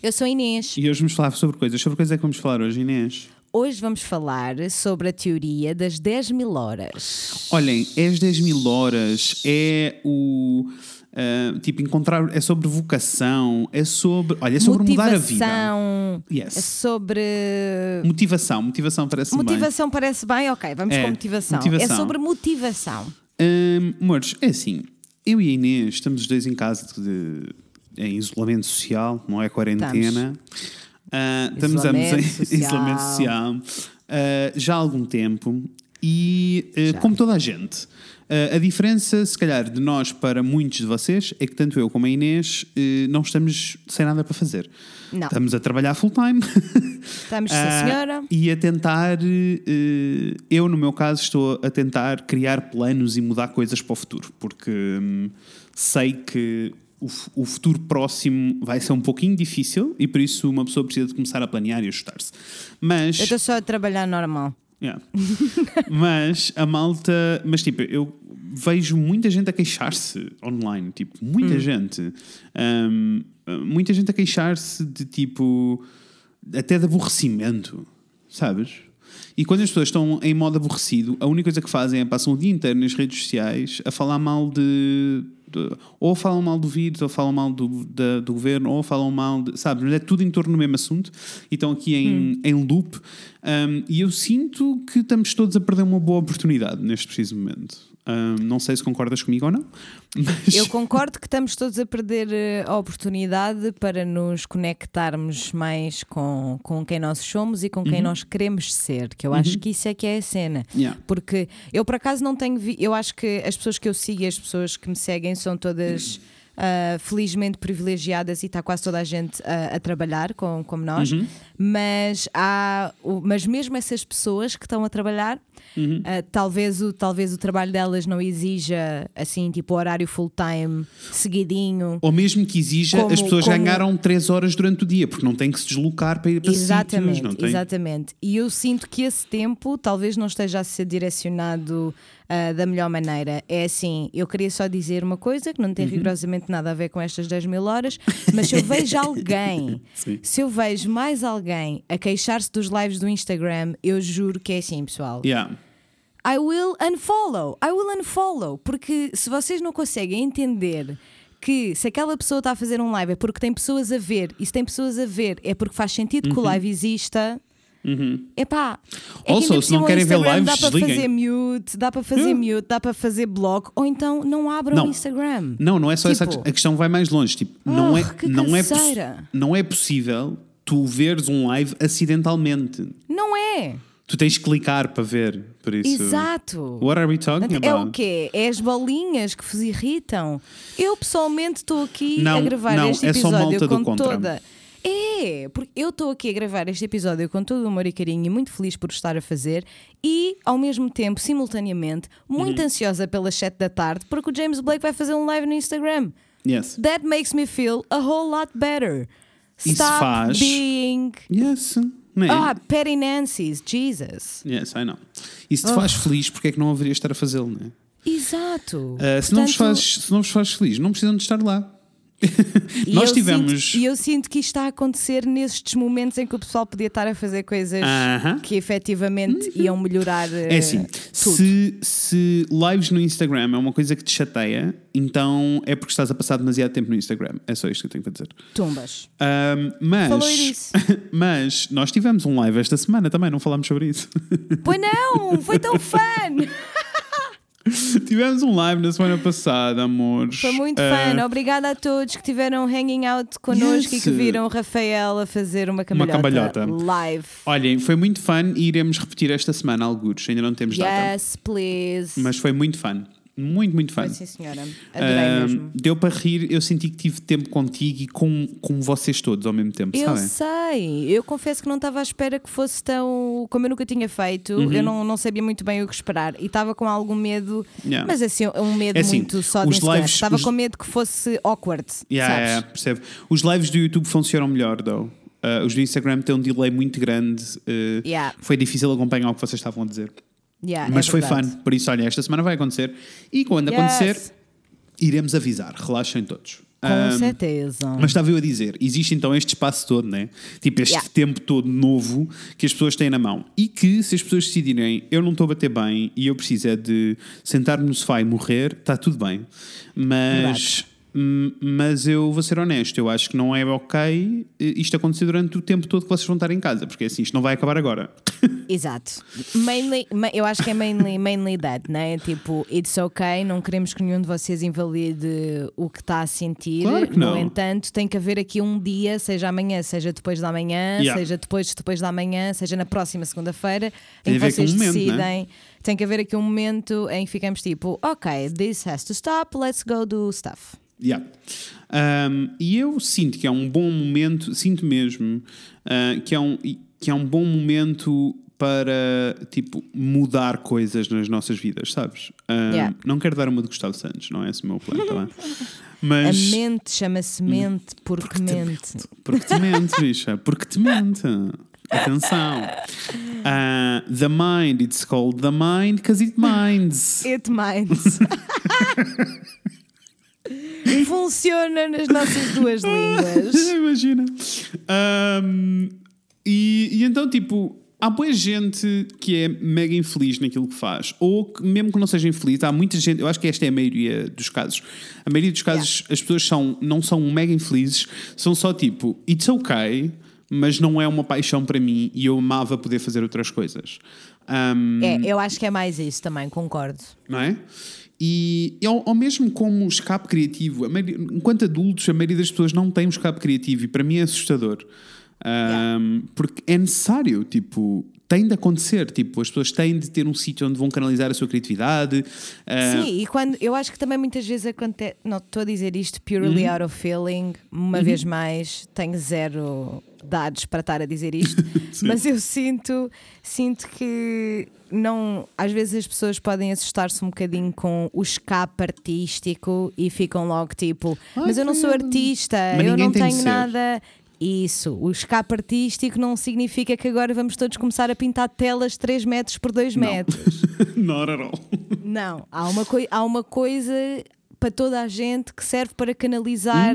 Eu sou Inês. e hoje vamos falar sobre coisas. Sobre coisas é que vamos falar hoje, Inês? hoje vamos falar sobre a teoria das 10 mil horas. Olhem, é as 10 mil horas, é o. ah, tipo, encontrar. É sobre vocação, é sobre. Olha, é sobre mudar a vida. Motivação. Yes. É sobre. Motivação, motivação parece bem. Motivação parece bem? Ok, vamos É, com motivação. motivação. É sobre motivação. Amores, é assim. Eu e a Inês estamos os dois em casa de, em isolamento social, não é quarentena. Ah, estamos Isolamento em social. isolamento social ah, já há algum tempo e, ah, como toda a gente, a diferença, se calhar, de nós para muitos de vocês é que tanto eu como a Inês eh, não estamos sem nada para fazer. Não. Estamos a trabalhar full time. Estamos, sim, Ah, senhora. E a tentar, eh, eu no meu caso, estou a tentar criar planos e mudar coisas para o futuro, porque hum, sei que o, o futuro próximo vai ser um pouquinho difícil e por isso uma pessoa precisa de começar a planear e ajustar-se. Mas. Eu estou só a trabalhar normal. Yeah. mas a malta. Mas tipo, eu vejo muita gente a queixar-se online. Tipo, muita gente. Um, muita gente a queixar-se de tipo. até de aborrecimento. Sabes? E quando as pessoas estão em modo aborrecido, a única coisa que fazem é passam o dia inteiro nas redes sociais a falar mal de. Ou falam mal do vírus, ou falam mal do, da- do governo, ou falam mal de. Sabes? Mas é tudo em torno do mesmo assunto e estão aqui em, em loop. Um, e eu sinto que estamos todos a perder uma boa oportunidade neste preciso momento. Um, não sei se concordas comigo ou não, mas. Eu concordo que estamos todos a perder eh, a oportunidade para nos conectarmos mais com, com quem nós somos e com Uhum. quem nós queremos ser, que eu acho que isso é que é a cena. Yeah. Porque eu por acaso não tenho vi eu acho que as pessoas que eu sigo e as pessoas que me seguem são todas ah, felizmente privilegiadas e está quase toda a gente a, a trabalhar com, como nós, Uhum. mas há mas mesmo essas pessoas que estão a trabalhar Uhum. ah, talvez, o, talvez o trabalho delas não exija assim tipo horário full time seguidinho Ou mesmo que exija, Como- as pessoas como- ganharam 3 horas durante o dia, porque não têm que se deslocar para ir para Exatamente, sítios, não exatamente. E eu sinto que esse tempo talvez não esteja a ser direcionado ah, da melhor maneira. É assim, eu queria só dizer uma coisa que não Uhum. tem rigorosamente nada a ver com estas 10 mil horas, mas se eu vejo alguém, Sim. se eu vejo mais alguém a queixar-se dos lives do Instagram, eu juro que é assim, pessoal. Yeah. I will unfollow. I will unfollow. Porque se vocês não conseguem entender que se aquela pessoa está a fazer um live é porque tem pessoas a ver, e se tem pessoas a ver é porque faz sentido que o live exista. Epá, é Also, se não querem ver lives, dá para desliguem. fazer mute, dá para fazer Yeah. mute, dá para fazer blog, ou então não abram Não. o Instagram. Não, não é só essa Tipo- questão. A questão vai mais longe. Tipo, não, Ah, é, não, é poss- canseira. não é possível tu veres um live acidentalmente. Não é? Tu tens que clicar para ver. Por isso. Exato. What are we talking É about? o quê? É as bolinhas que vos irritam. Eu pessoalmente estou aqui Não, a gravar não, este é só episódio malta do com contra. toda. É, porque eu estou aqui a gravar este episódio com todo o amor e carinho e muito feliz por estar a fazer e, ao mesmo tempo, simultaneamente, muito Uhum. ansiosa pelas 7 da tarde porque o James Blake vai fazer um live no Instagram. Yes. That makes me feel a whole lot better. Isso Stop faz- being. Yes. É? Ah, Petty Nancy's, Jesus. Yes, I know. E se te faz feliz, porque é que não haverias estar a fazê-lo, não é? Exato. Uh, se, não vos Portanto, faz, se não vos faz feliz, não precisam de estar lá. E Nós eu tivemos. sinto- E eu sinto que isto está a acontecer nestes momentos em que o pessoal podia estar a fazer coisas Aham. que efetivamente iam melhorar. É assim, se, se lives no Instagram é uma coisa que te chateia, então é porque estás a passar demasiado tempo no Instagram. É só isto que eu tenho para dizer. Tumbas. Ahm, mas, Falou disso. mas nós tivemos um live esta semana também, não falámos sobre isso. Pois não, foi tão fun! tivemos um live na semana passada, amores. Foi muito fun. Obrigada a todos que tiveram hanging out connosco Yes. e que viram o Rafael a fazer uma cambalhota, cambalhota. live. Olhem, foi muito fun e iremos repetir esta semana alguns. Ainda não temos data. Yes, please. Mas foi muito fun. Muito, muito fun. Foi sim, senhora. Adorei Ahm, mesmo. deu para rir, eu senti que tive tempo contigo e com, com vocês todos ao mesmo tempo, Eu sabem? sei, eu confesso que não estava à espera que fosse tão. Como eu nunca tinha feito, Uhum. eu não, não sabia muito bem o que esperar e estava com algum medo, Yeah. mas assim, um medo É assim, muito só de lives- Estava os- com medo que fosse awkward. Yeah, sabes? yeah, percebe? Os lives do YouTube funcionam melhor, though. Uh, os do Instagram têm um delay muito grande. uh, Yeah. Foi difícil acompanhar o que vocês estavam a dizer. Yeah, Mas é foi verdade. fun. Por isso, olha, esta semana vai acontecer. E quando Yes. acontecer, iremos avisar. Relaxem todos. Com certeza. Mas estava eu a dizer, existe então este espaço todo, né? Tipo, este Yeah. tempo todo novo que as pessoas têm na mão. E que se as pessoas decidirem, eu não estou a bater bem e eu preciso é de sentar-me no sofá e morrer, está tudo bem. Mas. hum, Mas eu vou ser honesto, eu acho que não é ok eh, isto acontecer durante o tempo todo que vocês vão estar em casa, porque assim, isto não vai acabar agora. Exato. Mainly, ma- eu acho que é mainly, mainly that, né? Tipo, it's ok, não queremos que nenhum de vocês invalide o que está a sentir. Claro que No não. entanto, tem que haver aqui um dia, seja amanhã, seja depois da manhã, Yeah. seja depois depois da manhã, seja na próxima segunda-feira, em que com um vocês momento, decidem. né? Tem que haver aqui um momento em que ficamos tipo, ok, this has to stop, let's go do stuff. Yeah. Um, e eu sinto que é um bom momento, sinto mesmo uh, que, é um, que é um bom momento para tipo mudar coisas nas nossas vidas, sabes? Um, Yeah. Não quero dar uma de Gustavo Santos, não é esse o meu plano, tá bem? A Mas mente chama-se mente porque, mente. porque te mente, bicha, porque te mente. Atenção. Uh, the mind, it's called the mind because it minds. It minds. Funciona nas nossas duas línguas. Imagina. Ahm, e, e então, tipo, há boa gente que é mega infeliz naquilo que faz. Ou que, mesmo que não seja infeliz, há muita gente. Eu acho que esta é a maioria dos casos. A maioria dos casos, as pessoas são, não são mega infelizes, são só tipo, it's okay, mas não é uma paixão para mim e eu amava poder fazer outras coisas. Ahm, É, eu acho que é mais isso também, concordo. não é? E ou, ou mesmo como escape criativo, a maioria- enquanto adultos, a maioria das pessoas não tem um escape criativo e para mim é assustador. Ahm, Porque é necessário, tipo, tem de acontecer, tipo, as pessoas têm de ter um sítio onde vão canalizar a sua criatividade. ah, Sim, e quando eu acho que também muitas vezes acontece. Não estou a dizer isto purely Uhum. out of feeling, uma vez mais tenho zero dados para estar a dizer isto, mas eu sinto, sinto que não, às vezes as pessoas podem assustar-se um bocadinho com o escape artístico e ficam logo tipo, Ai, mas eu não sou artista, eu não tenho nada. Isso, o escape artístico não significa que agora vamos todos começar a pintar telas 3 metros por 2 metros. Not at all. Não, há uma, há uma coisa para toda a gente que serve para canalizar.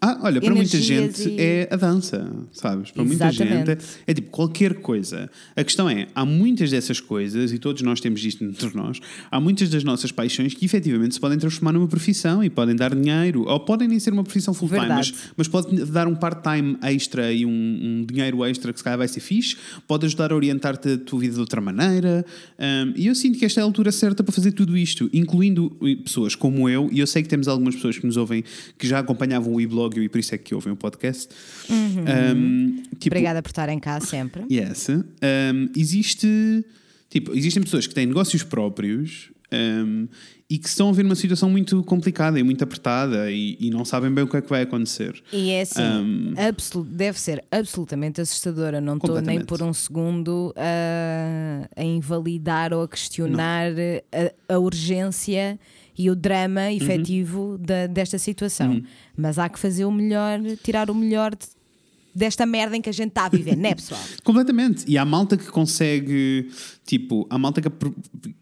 Ah, olha, para muita gente e- é a dança, sabes? Para muita Exatamente. gente é tipo qualquer coisa. A questão é, há muitas dessas coisas, e todos nós temos isto entre nós, há muitas das nossas paixões que efetivamente se podem transformar numa profissão e podem dar dinheiro, ou podem nem ser uma profissão full-time, mas, mas pode dar um part-time extra e um, um dinheiro extra que se calhar vai ser fixe, pode ajudar a orientar-te a tua vida de outra maneira. Um, e eu sinto que esta é a altura certa para fazer tudo isto, incluindo pessoas como eu, e eu sei que temos algumas pessoas que nos ouvem que já acompanhavam o e-blog e por isso é que ouvem o podcast. Um, tipo, Obrigada por estarem cá sempre. Yes. Um, existe. Tipo, existem pessoas que têm negócios próprios um, e que estão a ver uma situação muito complicada e muito apertada e, e não sabem bem o que é que vai acontecer. E é assim, Um, deve ser absolutamente assustadora. Não estou nem por um segundo a, a invalidar ou a questionar a, a urgência e o drama Uhum. efetivo da- desta situação. Mas há que fazer o melhor, tirar o melhor de- desta merda em que a gente está a viver, não é, pessoal? Completamente. E há malta que consegue, tipo, há malta que,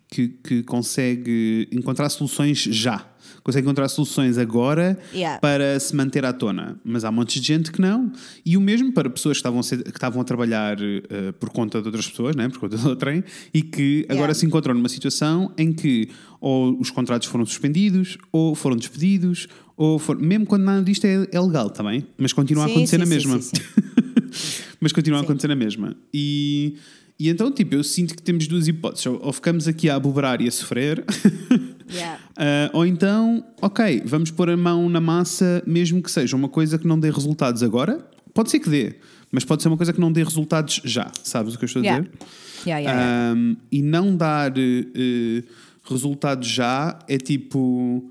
que, que consegue encontrar soluções já. Consegue encontrar soluções agora Yeah. para se manter à tona. Mas há montes de gente que não. E o mesmo para pessoas que estavam a, ser- que estavam a trabalhar eh, por conta de outras pessoas, né? por conta do trem, e que agora Yeah. se encontram numa situação em que ou os contratos foram suspendidos, ou foram despedidos, ou foram, mesmo quando nada disto é, é legal também, mas continua a Sim, acontecer sim, na mesma. sim, mas continua a acontecer na mesma. E, e então, tipo, eu sinto que temos duas hipóteses. Ou ou ficamos aqui a aboberar e a sofrer, Yeah. ah, ou então, ok, vamos pôr a mão na massa, mesmo que seja uma coisa que não dê resultados agora. Pode ser que dê, mas pode ser uma coisa que não dê resultados já. Sabes o que eu estou a dizer? Yeah, yeah. Um, e não dar eh, resultados já é tipo.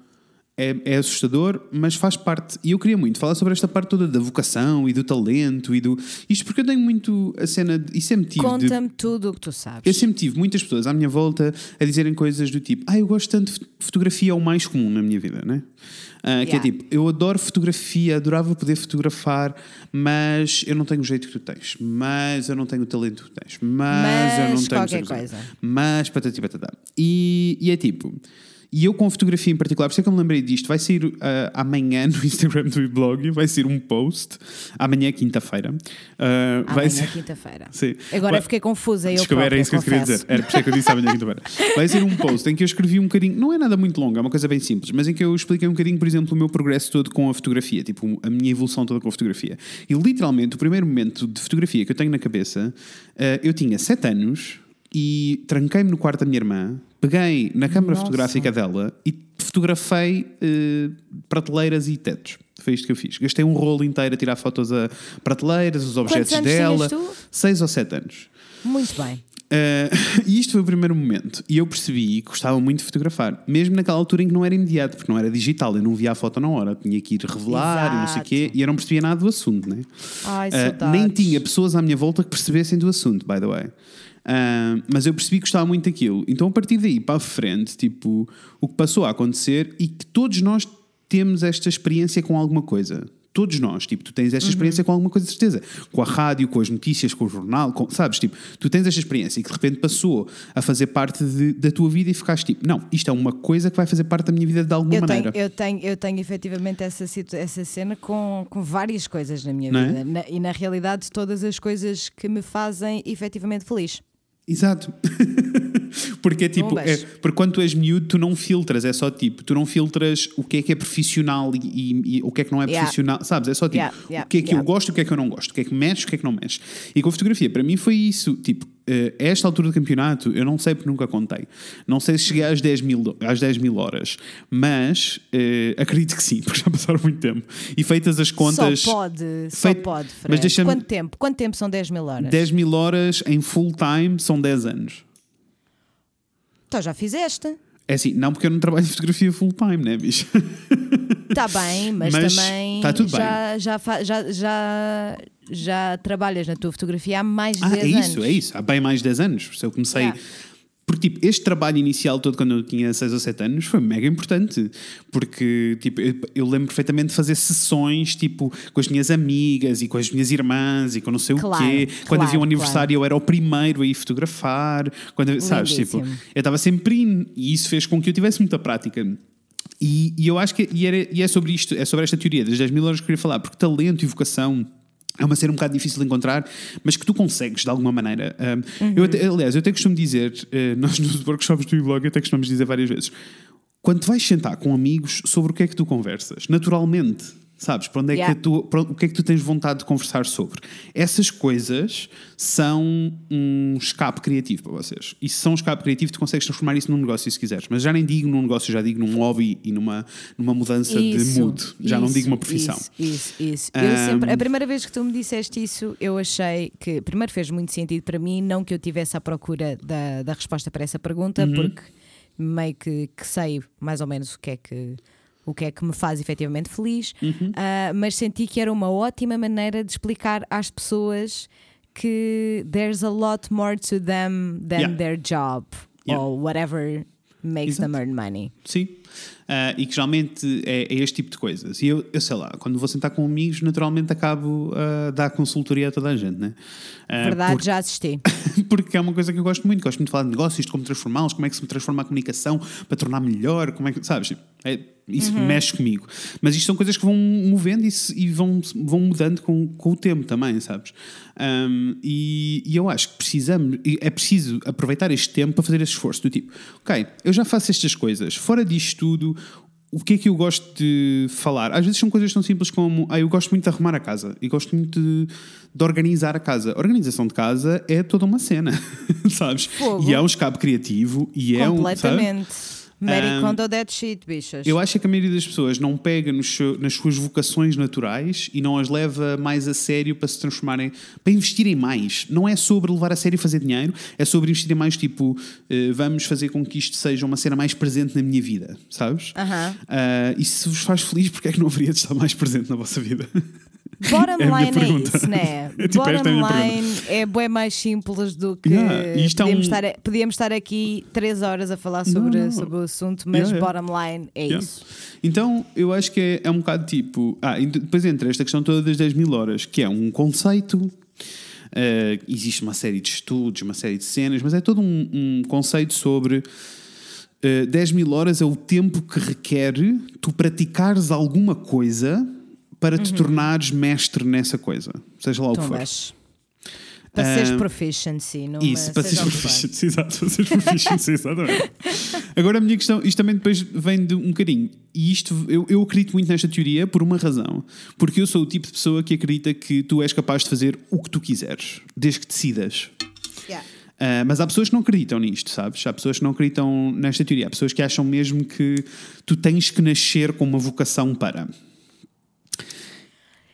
É, é assustador, mas faz parte. E eu queria muito falar sobre esta parte toda da vocação e do talento e do. Isto porque eu tenho muito a cena. De, e sempre tive. de- Conta-me tudo o que tu sabes. eu sempre tive muitas pessoas à minha volta a dizerem coisas do tipo: Ah, eu gosto tanto de fot- fotografia, é o mais comum na minha vida, né? Ah, Que é Yeah. tipo: Eu adoro fotografia, adorava poder fotografar, mas eu não tenho o jeito que tu tens, mas eu não tenho o talento que tu tens, mas, eu não Mas tenho. qualquer coisa. Mas patati patatá. E, e é tipo. E eu com a fotografia em particular, por isso é que eu me lembrei disto, vai sair uh, amanhã no Instagram do blog, vai ser um post, amanhã quinta-feira. Uh, vai Amanhã, ser... quinta-feira. Sim. Agora Vai- fiquei confusa. Eu Desculpa, era isso que eu queria confesso. dizer. Era por isso é que eu disse amanhã quinta-feira. Vai ser um post em que eu escrevi um bocadinho, não é nada muito longo, é uma coisa bem simples, mas em que eu expliquei um bocadinho, por exemplo, o meu progresso todo com a fotografia, tipo, a minha evolução toda com a fotografia. E literalmente, o primeiro momento de fotografia que eu tenho na cabeça, eh, eu tinha 7 anos e tranquei-me no quarto da minha irmã, peguei na câmara Nossa. fotográfica dela e fotografei eh, prateleiras e tetos. Foi isto que eu fiz. Gastei um rolo inteiro a tirar fotos a prateleiras, os objetos anos dela. tu? 6 ou 7 anos. Muito bem. Uh, e isto foi o primeiro momento. E eu percebi que gostava muito de fotografar, mesmo naquela altura em que não era imediato, porque não era digital, eu não via a foto na hora, tinha que ir revelar e não sei o quê, Exato. e eu não percebia nada do assunto, né? Ai, Uh, nem tinha pessoas à minha volta que percebessem do assunto, by the way. Uh, mas eu percebi que gostava muito daquilo. Então, a partir daí para a frente, tipo, o que passou a acontecer e que todos nós temos esta experiência com alguma coisa. Todos nós, tipo, tu tens esta Uhum. experiência com alguma coisa de certeza. Com a rádio, com as notícias, com o jornal, com- sabes? Tipo, tu tens esta experiência e que de repente passou a fazer parte de- da tua vida e ficaste tipo, não, isto é uma coisa que vai fazer parte da minha vida de alguma Eu tenho, maneira. eu, tenho, eu tenho efetivamente essa, essa cena com, com várias coisas na minha Não é? vida. Na- e na realidade, todas as coisas que me fazem efetivamente feliz. Exato. porque é tipo, é, porque quando tu és miúdo, tu não filtras, é só tipo, tu não filtras o que é que é profissional e, e- e o que é que não é Yeah. profissional, sabes? É só tipo, Yeah, yeah, o que é que eu gosto e o que é que eu não gosto, o que é que mexe, o que é que não mexe. E com a fotografia, para mim foi isso, tipo, a esta altura do campeonato, eu não sei porque nunca contei. Não sei se cheguei às 10 mil, às 10 mil horas, mas eh, acredito que sim, porque já passaram muito tempo. E feitas as contas. só pode, só Feito- pode, mas Fred. deixa-me- Quanto tempo? Quanto tempo são 10 mil horas? 10 mil horas em full time são 10 anos. Então já fizeste. É assim, não porque eu não trabalho em fotografia full time, né, bicho? Está bem, mas, Mas também tá tudo bem. já, já, já, já, trabalhas na tua fotografia há mais de Ah, 10 é anos. isso, é isso. Há bem mais de 10 anos. Eu comecei. Yeah. Porque, tipo, este trabalho inicial todo quando eu tinha 6 ou 7 anos foi mega importante. Porque, tipo, eu, eu lembro perfeitamente de fazer sessões, tipo, com as minhas amigas e com as minhas irmãs e com não sei Claro, o quê. Quando claro, havia um aniversário, eu era o primeiro a ir fotografar. Quando, sabes, tipo, eu estava sempre in. E isso fez com que eu tivesse muita prática. E, e eu acho que e, era- e é sobre isto, é sobre esta teoria das 10 mil horas que eu queria falar, porque talento e vocação é uma cena um bocado difícil de encontrar, mas que tu consegues de alguma maneira. Um, eu até- aliás, eu até costumo dizer, eh, nós nos workshops do blog até costumamos dizer várias vezes, quando vais sentar com amigos sobre o que é que tu conversas, naturalmente. Sabes? Para onde é Yeah. que tu, para o que é que tu tens vontade de conversar sobre? Essas coisas são um escape criativo para vocês. E se são um escape criativo, tu consegues transformar isso num negócio se quiseres. Mas já nem digo num negócio, já digo num hobby e numa, numa mudança de Isso, mood. Já não isso, digo uma profissão. Isso, isso, isso. Eu sempre, a primeira vez que tu me disseste isso, eu achei que primeiro fez muito sentido para mim, não que eu tivesse à procura da, da resposta para essa pergunta, Uhum. porque meio que, que sei mais ou menos o que é que. O que é que me faz efetivamente feliz, Uhum. Ah, mas senti que era uma ótima maneira de explicar às pessoas que there's a lot more to them than Yeah. their job Yeah. or whatever makes Exato. them earn money. Sim. Ah, e que geralmente é, é este tipo de coisas. E eu, eu sei lá, quando vou sentar com amigos, naturalmente acabo a dar consultoria a toda a gente, né? Ah, Verdade, porque- já assisti. porque é uma coisa que eu gosto muito. Gosto muito de falar de negócios, de como transformá-los, como é que se transforma a comunicação para tornar melhor, como é que, sabes? É, isso Uhum. mexe comigo. Mas isto são coisas que vão movendo e, se- e vão, vão mudando com, com o tempo também, sabes? Um, e, e eu acho que precisamos, é preciso aproveitar este tempo para fazer esse esforço do tipo, ok, eu já faço estas coisas, fora disto tudo, o que é que eu gosto de falar? Às vezes são coisas tão simples como ah, eu gosto muito de arrumar a casa e gosto muito de, de organizar a casa. A organização de casa é toda uma cena, sabes? Fogo. E é um escape criativo e é um. sabe? Mary Um, Kondo that shit, bichas. Eu acho que a maioria das pessoas não pega seu- nas suas vocações naturais e não as leva mais a sério para se transformarem, para investirem mais. Não é sobre levar a sério e fazer dinheiro, é sobre investirem mais, tipo, eh, vamos fazer com que isto seja uma cena mais presente na minha vida, sabes? Aham. Ah, e se vos faz feliz, porque é que não haveria de estar mais presente na vossa vida? Bottom É line é pergunta. isso, né? É tipo, é Bottom line é bem mais simples do que. Yeah, isto é podíamos, um- estar, podíamos estar aqui três horas a falar sobre, não. sobre o assunto, mas Yeah, bottom line é Yeah. isso. Então, eu acho que é, é um bocado tipo. Ah, e depois entra esta questão toda das 10 mil horas, que é um conceito. eh, existe uma série de estudos, uma série de cenas, mas é todo um, um conceito sobre Uh, 10 mil horas é o tempo que requer tu praticares alguma coisa para te tornares mestre nessa coisa, seja lá o que for. Para seres proficiency. Numa, Isso, para seres for. proficiency, exato, para seres proficiency, exatamente. Agora a minha questão, isto também depois vem de um bocadinho, e isto, eu, eu acredito muito nesta teoria por uma razão, porque eu sou o tipo de pessoa que acredita que tu és capaz de fazer o que tu quiseres, desde que decidas. Yeah. Ah, mas há pessoas que não acreditam nisto, sabes? Há pessoas que não acreditam nesta teoria. Há pessoas que acham mesmo que tu tens que nascer com uma vocação para.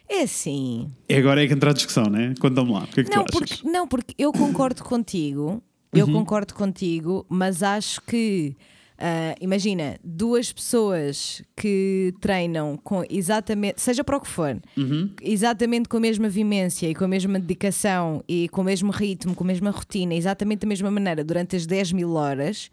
É assim. E agora é que entra a discussão, né? Conta-me lá. O que é que Não tu achas? porque, não, porque eu concordo contigo. Eu concordo contigo, mas acho que. ah, imagina, duas pessoas que treinam com exatamente, seja para o que for, exatamente com a mesma vivência e com a mesma dedicação e com o mesmo ritmo, com a mesma rotina, exatamente da mesma maneira durante as 10 mil horas,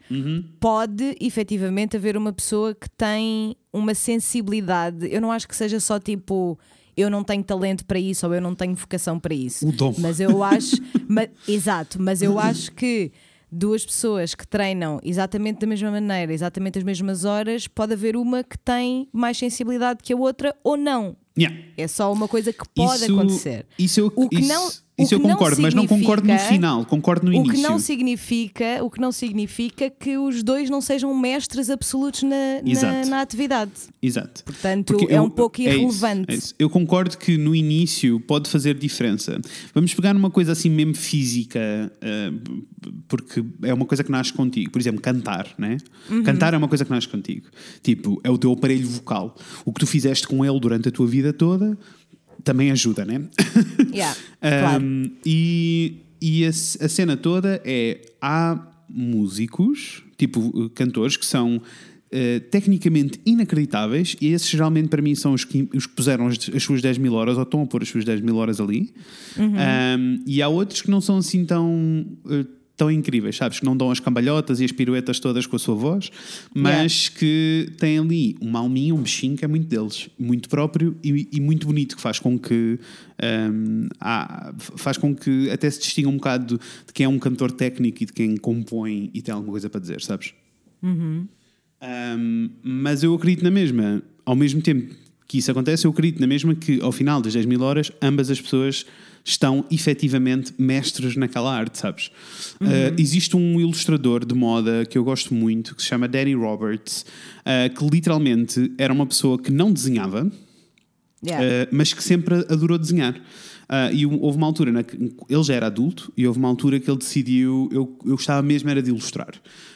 pode efetivamente haver uma pessoa que tem uma sensibilidade. Eu não acho que seja só tipo. Eu não tenho talento para isso ou eu não tenho vocação para isso. O dom. Mas eu acho. ma- exato, mas eu acho que duas pessoas que treinam exatamente da mesma maneira, exatamente as mesmas horas, pode haver uma que tem mais sensibilidade que a outra ou não. Yeah. É só uma coisa que pode Isso- acontecer. Isso eu, O que isso, não- isso eu concordo, mas não concordo no final, concordo no O início. que não significa, o que não significa que os dois não sejam mestres absolutos na, na, na atividade. Exato. Portanto, Porque é eu- um pouco é isso, irrelevante. é isso. Eu concordo que no início pode fazer diferença. Vamos pegar numa coisa assim mesmo física, eh, porque é uma coisa que nasce contigo. Por exemplo, cantar, né? Uhum. Cantar é uma coisa que nasce contigo. Tipo, é o teu aparelho vocal. O que tu fizeste com ele durante a tua vida toda também ajuda, né? Yeah, claro. Um, e e a, a cena toda é: há músicos, tipo uh, cantores, que são uh, tecnicamente inacreditáveis, e esses geralmente para mim são os que, os que puseram as, as suas 10 mil horas, ou estão a pôr as suas 10 mil horas ali. Um, e há outros que não são assim tão. uh, Tão incríveis, sabes? Que não dão as cambalhotas e as piruetas todas com a sua voz, mas que têm ali uma alminha, um bichinho que é muito deles, muito próprio e, e muito bonito, que faz com que hum, há- faz com que até se distinga um bocado de, de quem é um cantor técnico e de quem compõe e tem alguma coisa para dizer, sabes? Um, mas eu acredito na mesma, ao mesmo tempo que isso acontece, eu acredito na mesma que ao final das 10 mil horas ambas as pessoas estão efetivamente mestres naquela arte, sabes? Uh, existe um ilustrador de moda que eu gosto muito que se chama Danny Roberts, uh, que literalmente era uma pessoa que não desenhava, Yeah. Uh, mas que sempre adorou desenhar. Uh, e houve uma altura, na que ele já era adulto, e houve uma altura que ele decidiu. Eu, eu gostava mesmo era de ilustrar,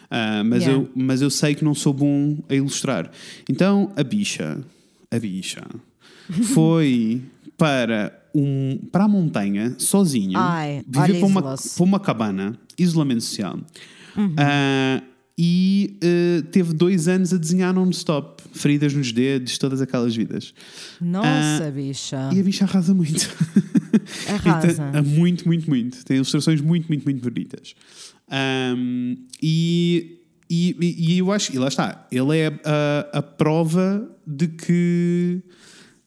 Uh, mas, Yeah. eu, mas eu sei que não sou bom a ilustrar. Então a bicha, a bicha, foi para, um, para a montanha sozinha, Ai, viver para uma, para uma cabana, isolamento social. Uhum. Uh, e uh, teve dois anos a desenhar non-stop, feridas nos dedos, todas aquelas vidas. Nossa, Ah, bicha. E a bicha arrasa muito. Arrasa. Então, ah, muito, muito, muito. Tem ilustrações muito, muito, muito bonitas. E, e, e- e eu acho, e lá está, ele é a, a prova de que,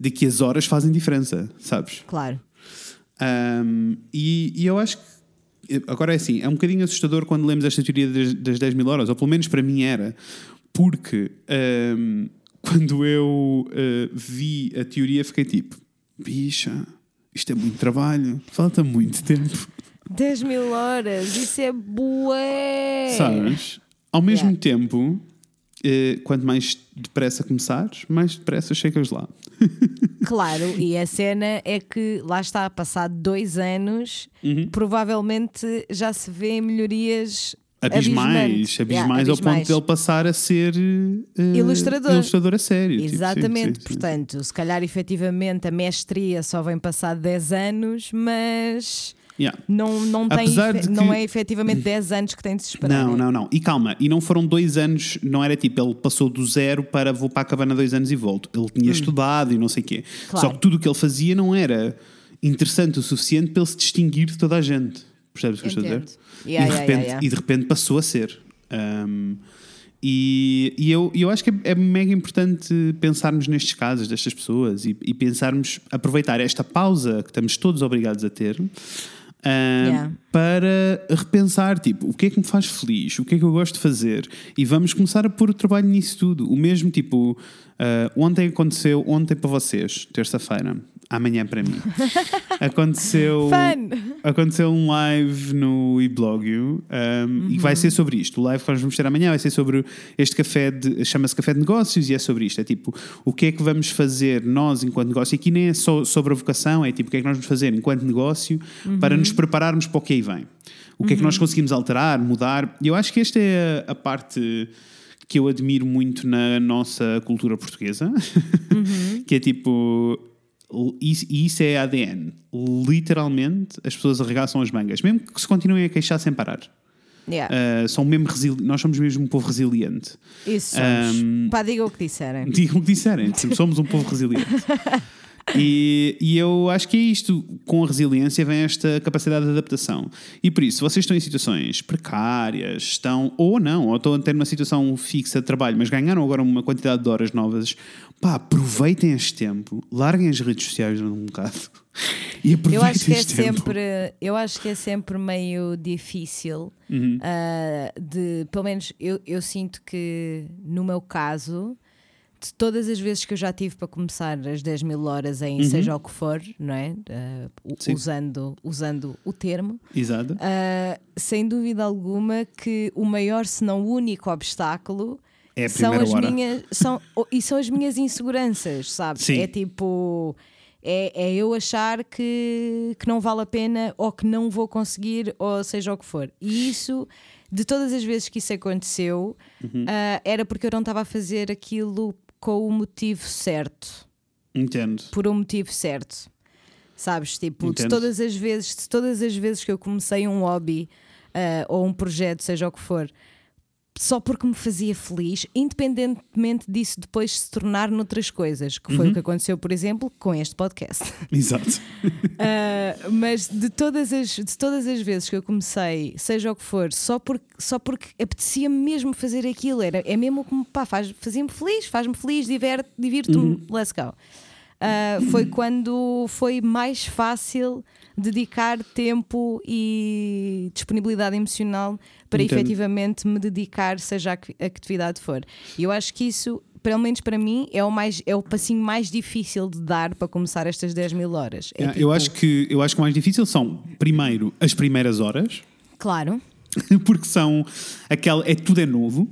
de que as horas fazem diferença, sabes? Claro. Um, e, e eu acho que agora é assim, é um bocadinho assustador quando lemos esta teoria das, das 10 mil horas, ou pelo menos para mim era, porque um, quando eu uh, vi a teoria fiquei tipo, bicha, isto é muito trabalho, falta muito tempo, 10 mil horas, isso é bué. sabes? Ao mesmo Yeah. tempo, quanto mais depressa começares, mais depressa chegas lá. Claro, e a cena é que lá está, passado dois anos, Uhum. provavelmente já se vê melhorias Abismais, abismais Yeah, ao ponto abismais. dele passar a ser eh, Ilustrador. ilustrador a sério. tipo, sim, Exatamente, sim, sim. portanto, se calhar efetivamente a mestria só vem passado 10 anos, mas Yeah. não, não, tem, efe- de não que- é efetivamente 10 anos que tem de se esperar. Não, né? não, não. E calma, e não foram dois anos, não era tipo, ele passou do zero para vou para a cabana dois anos e volto. Ele tinha estudado e não sei o quê. Hum. Claro. Só que tudo o que ele fazia não era interessante o suficiente para ele se distinguir de toda a gente. Percebes o que eu estou a dizer? Yeah, e, de repente, yeah, e de repente passou a ser. Um, e, e eu, eu acho que é, é mega importante pensarmos nestes casos destas pessoas e, e pensarmos, aproveitar esta pausa que estamos todos obrigados a ter. Um, Yeah. para repensar, tipo, o que é que me faz feliz, o que é que eu gosto de fazer, e vamos começar a pôr o trabalho nisso tudo. O mesmo, tipo, ah, ontem aconteceu, ontem para vocês, terça-feira, amanhã para mim, aconteceu, Fun! aconteceu um live no eblogio um, e vai ser sobre isto. O live que nós vamos ter amanhã vai ser sobre este café, chama-se Café de Negócios e é sobre isto. É tipo, o que é que vamos fazer nós enquanto negócio? E aqui nem é só sobre a vocação, é tipo, o que é que nós vamos fazer enquanto negócio para nos prepararmos para o que aí vem. O que é que nós conseguimos alterar, mudar. E eu acho que esta é a, a parte que eu admiro muito na nossa cultura portuguesa, que é tipo. E isso é ADN. Literalmente, as pessoas arregaçam as mangas, mesmo que se continuem a queixar sem parar. Yeah. Uh, são mesmo nós somos mesmo um povo resiliente. Isso somos. um, Pá, diga o que disserem. Digam o que disserem, somos um povo resiliente. E, e eu acho que é isto. Com a resiliência vem esta capacidade de adaptação. E por isso, se vocês estão em situações precárias, estão ou não, ou estão a ter uma situação fixa de trabalho, mas ganharam agora uma quantidade de horas novas, pá, aproveitem este tempo, larguem as redes sociais um bocado e aproveitem Eu acho que é tempo. sempre, eu acho que é sempre meio difícil Uhum. ah, de, pelo menos eu, eu sinto que no meu caso, de todas as vezes que eu já tive para começar as 10 mil horas em seja o que for, não é? U- Uhum. Sim. usando, usando o termo, Exato. ah, sem dúvida alguma que o maior, se não o único obstáculo É são as hora. minhas são, e são as minhas inseguranças, sabes? Sim. É tipo é, é eu achar que, que não vale a pena ou que não vou conseguir, ou seja o que for. E isso, de todas as vezes que isso aconteceu, Uhum. ah, era porque eu não estava a fazer aquilo com o motivo certo Entendo. por um motivo certo. Sabes? Tipo, de todas as vezes, de todas as vezes que eu comecei um hobby ah, ou um projeto, seja o que for, só porque me fazia feliz, independentemente disso depois se tornar noutras coisas, que Uhum. foi o que aconteceu, por exemplo, com este podcast. Exato. Uh, mas de todas, as, de todas as vezes que eu comecei, seja o que for, só porque, só porque apetecia-me mesmo fazer aquilo, era, é mesmo como pá, faz, fazia-me feliz, faz-me feliz, diverte, divirto-me, let's go. Uh, foi quando foi mais fácil dedicar tempo e disponibilidade emocional para Entendo. efetivamente me dedicar, seja a que atividade for. E eu acho que isso, pelo menos para mim, é o, mais, é o passinho mais difícil de dar para começar estas 10 mil horas. É Yeah, tipo, eu, acho que, eu acho que o mais difícil são, primeiro, as primeiras horas, Claro. porque são aquela. É, tudo é novo.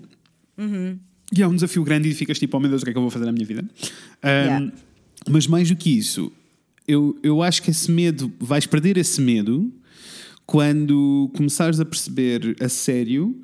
Uhum. E é um desafio grande e ficas tipo, oh meu Deus, o que é que eu vou fazer na minha vida? Um, Yeah. Mas mais do que isso, eu, eu acho que esse medo, vais perder esse medo quando começares a perceber a sério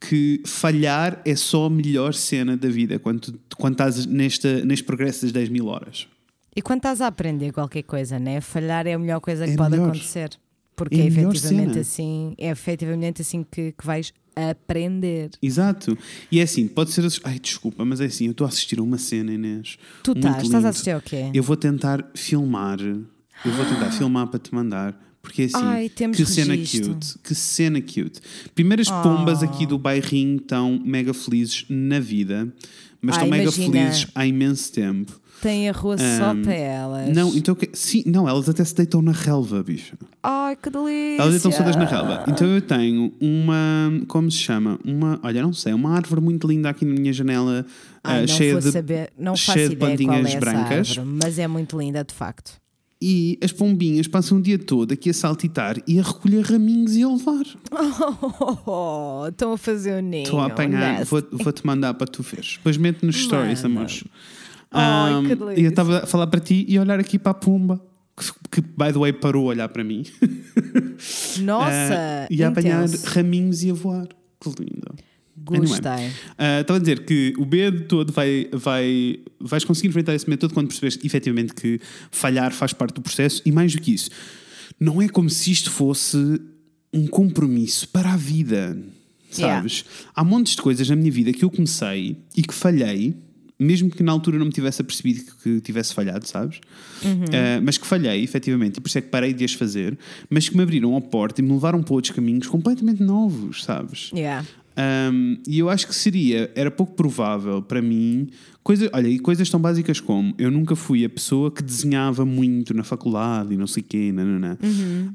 que falhar é só a melhor cena da vida quando, quando estás nesta, neste progresso das 10 mil horas. E quando estás a aprender qualquer coisa, né? falhar é a melhor coisa que É pode melhor. acontecer. Porque É é, efetivamente assim, é efetivamente assim que, que vais aprender. Exato. E é assim, pode ser. Ai, desculpa, mas é assim, eu estou a assistir a uma cena, Inês. Tu muito estás, estás a assistir ao quê? Eu vou tentar filmar. Eu vou tentar filmar para te mandar. Porque é assim, Ai, que cena registro. cute. Que cena cute. Primeiras pombas aqui do bairrinho estão mega felizes na vida, mas Ah, estão mega imagina. felizes há imenso tempo. Tem a rua só para elas. Não, então sim, não, elas até se deitam na relva, bicho. Ai, que delícia! Elas deitam todas na relva. Então eu tenho uma, como se chama? Uma, olha, não sei, uma árvore muito linda aqui na minha janela, Ai, não cheia de saber, não cheia faço de ideia qual é plantinhas essa brancas. árvore, mas é muito linda, de facto. E as pombinhas passam o dia todo aqui a saltitar e a recolher raminhos e a levar. Oh, estão a fazer o ninho. Estou a apanhar, nest. vou- vou-te mandar para tu veres. Depois mete nos stories, amores. Ai, que delícia. eu estava a falar para ti e a olhar aqui para a pomba, que, que, by the way parou a olhar para mim. Nossa, Ah, e a apanhar raminhos e a voar. Que lindo. Gostei. Ah, Estava a dizer que o medo todo vai, vai. Vais conseguir enfrentar esse medo todo quando percebes efetivamente que falhar faz parte do processo e mais do que isso, não é como se isto fosse um compromisso para a vida. Sabes? Há montes de coisas na minha vida que eu comecei e que falhei, mesmo que na altura não me tivesse apercebido que, que tivesse falhado, sabes? Ah, mas que falhei, efetivamente, e por isso é que parei de as fazer, mas que me abriram a porta e me levaram para outros caminhos completamente novos, sabes? Yeah. Um, e eu acho que seria, era pouco provável para mim, coisa, olha, e coisas tão básicas como eu nunca fui a pessoa que desenhava muito na faculdade e não sei o quê, nananã.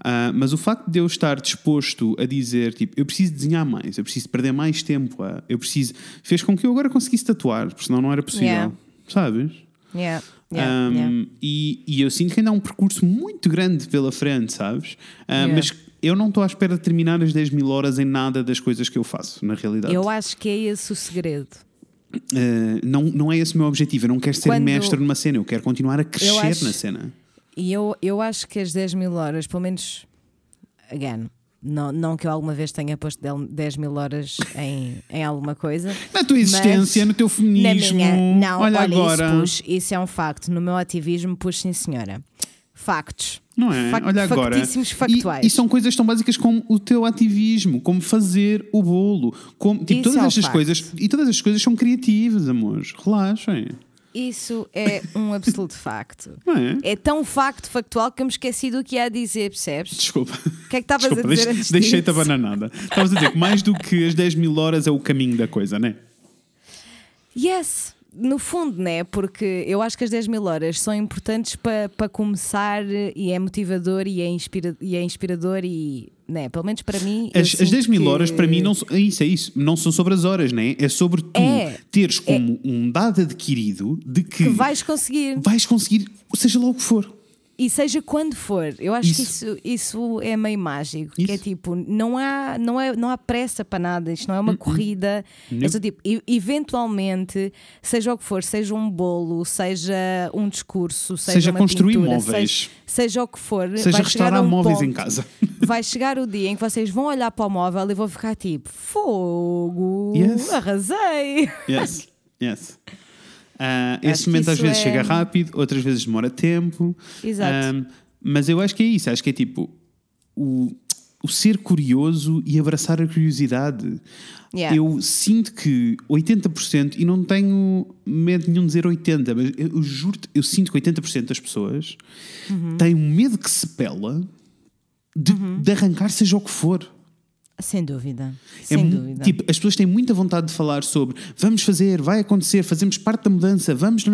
Ah, mas o facto de eu estar disposto a dizer, tipo, eu preciso desenhar mais, eu preciso perder mais tempo, a, eu preciso, fez com que eu agora conseguisse tatuar, porque senão não era possível, Yeah. sabes? Yeah, yeah, Um, yeah. E, e eu sinto que ainda há um percurso muito grande pela frente, sabes? Yeah. Mas eu não estou à espera de terminar as 10 mil horas em nada das coisas que eu faço, na realidade. Eu acho que é esse o segredo. Ah, não, não é esse o meu objetivo. Eu não quero ser Quando- mestre numa cena, eu quero continuar a crescer acho- na cena. E eu, eu acho que as 10 mil horas, pelo menos, again, não, não que eu alguma vez tenha posto del- 10 mil horas em, em alguma coisa. Na tua existência, no teu Na feminismo. minha, não, olha, olha, agora. isso pus, isso é um facto. No meu ativismo pus sim, senhora. Factos. Não é? Fac- Olha agora. factíssimos E- factuais. E, são coisas tão básicas como o teu ativismo, como fazer o bolo, como tipo, Isso todas é estas facto. coisas. E todas estas coisas são criativas, amores. Relaxem. Isso é um absoluto facto. É? É tão facto factual que eu me esqueci do que ia dizer, percebes? Desculpa. O que é que estavas a dizer deixe- deixei-te a disso? bananada. Estavas a dizer que mais do que as 10 mil horas é o caminho da coisa, não é? Yes, no fundo, né? Porque eu acho que as 10 mil horas são importantes para pa começar e é motivador e é, inspira, e é inspirador e, né? Pelo menos para mim. As, as sinto 10 mil que- horas para mim não são, é isso, é isso, não são sobre as horas, né? É sobre tu É. teres como um dado adquirido de que, que vais conseguir. vais conseguir, seja lá o que for. E seja quando for, eu acho que Isso. isso, isso é meio mágico. Que é Isso. tipo, não há, não, é, não há pressa para nada, isto não é uma corrida. É só tipo, eventualmente, seja o que for, seja um bolo, seja um discurso, seja, Seja uma construir pintura, móveis. Seja, seja o que for, Seja vai restaurar um móveis ponto, em casa. Vai chegar o dia em que vocês vão olhar para o móvel e vão ficar tipo, fogo, Yes. arrasei. Yes, yes. Acho esse momento às vezes é- chega rápido, outras vezes demora tempo. Exato. Ah, mas eu acho que é isso, acho que é tipo o, o ser curioso e abraçar a curiosidade. Yeah. Eu sinto que 80%, e não tenho medo nenhum de dizer 80%, mas eu, eu juro eu sinto que 80% das pessoas Uhum. têm um medo que se pela de, de arrancar seja o que for. Sem dúvida. É Sem dúvida. Tipo, as pessoas têm muita vontade de falar sobre vamos fazer, vai acontecer, fazemos parte da mudança, vamos,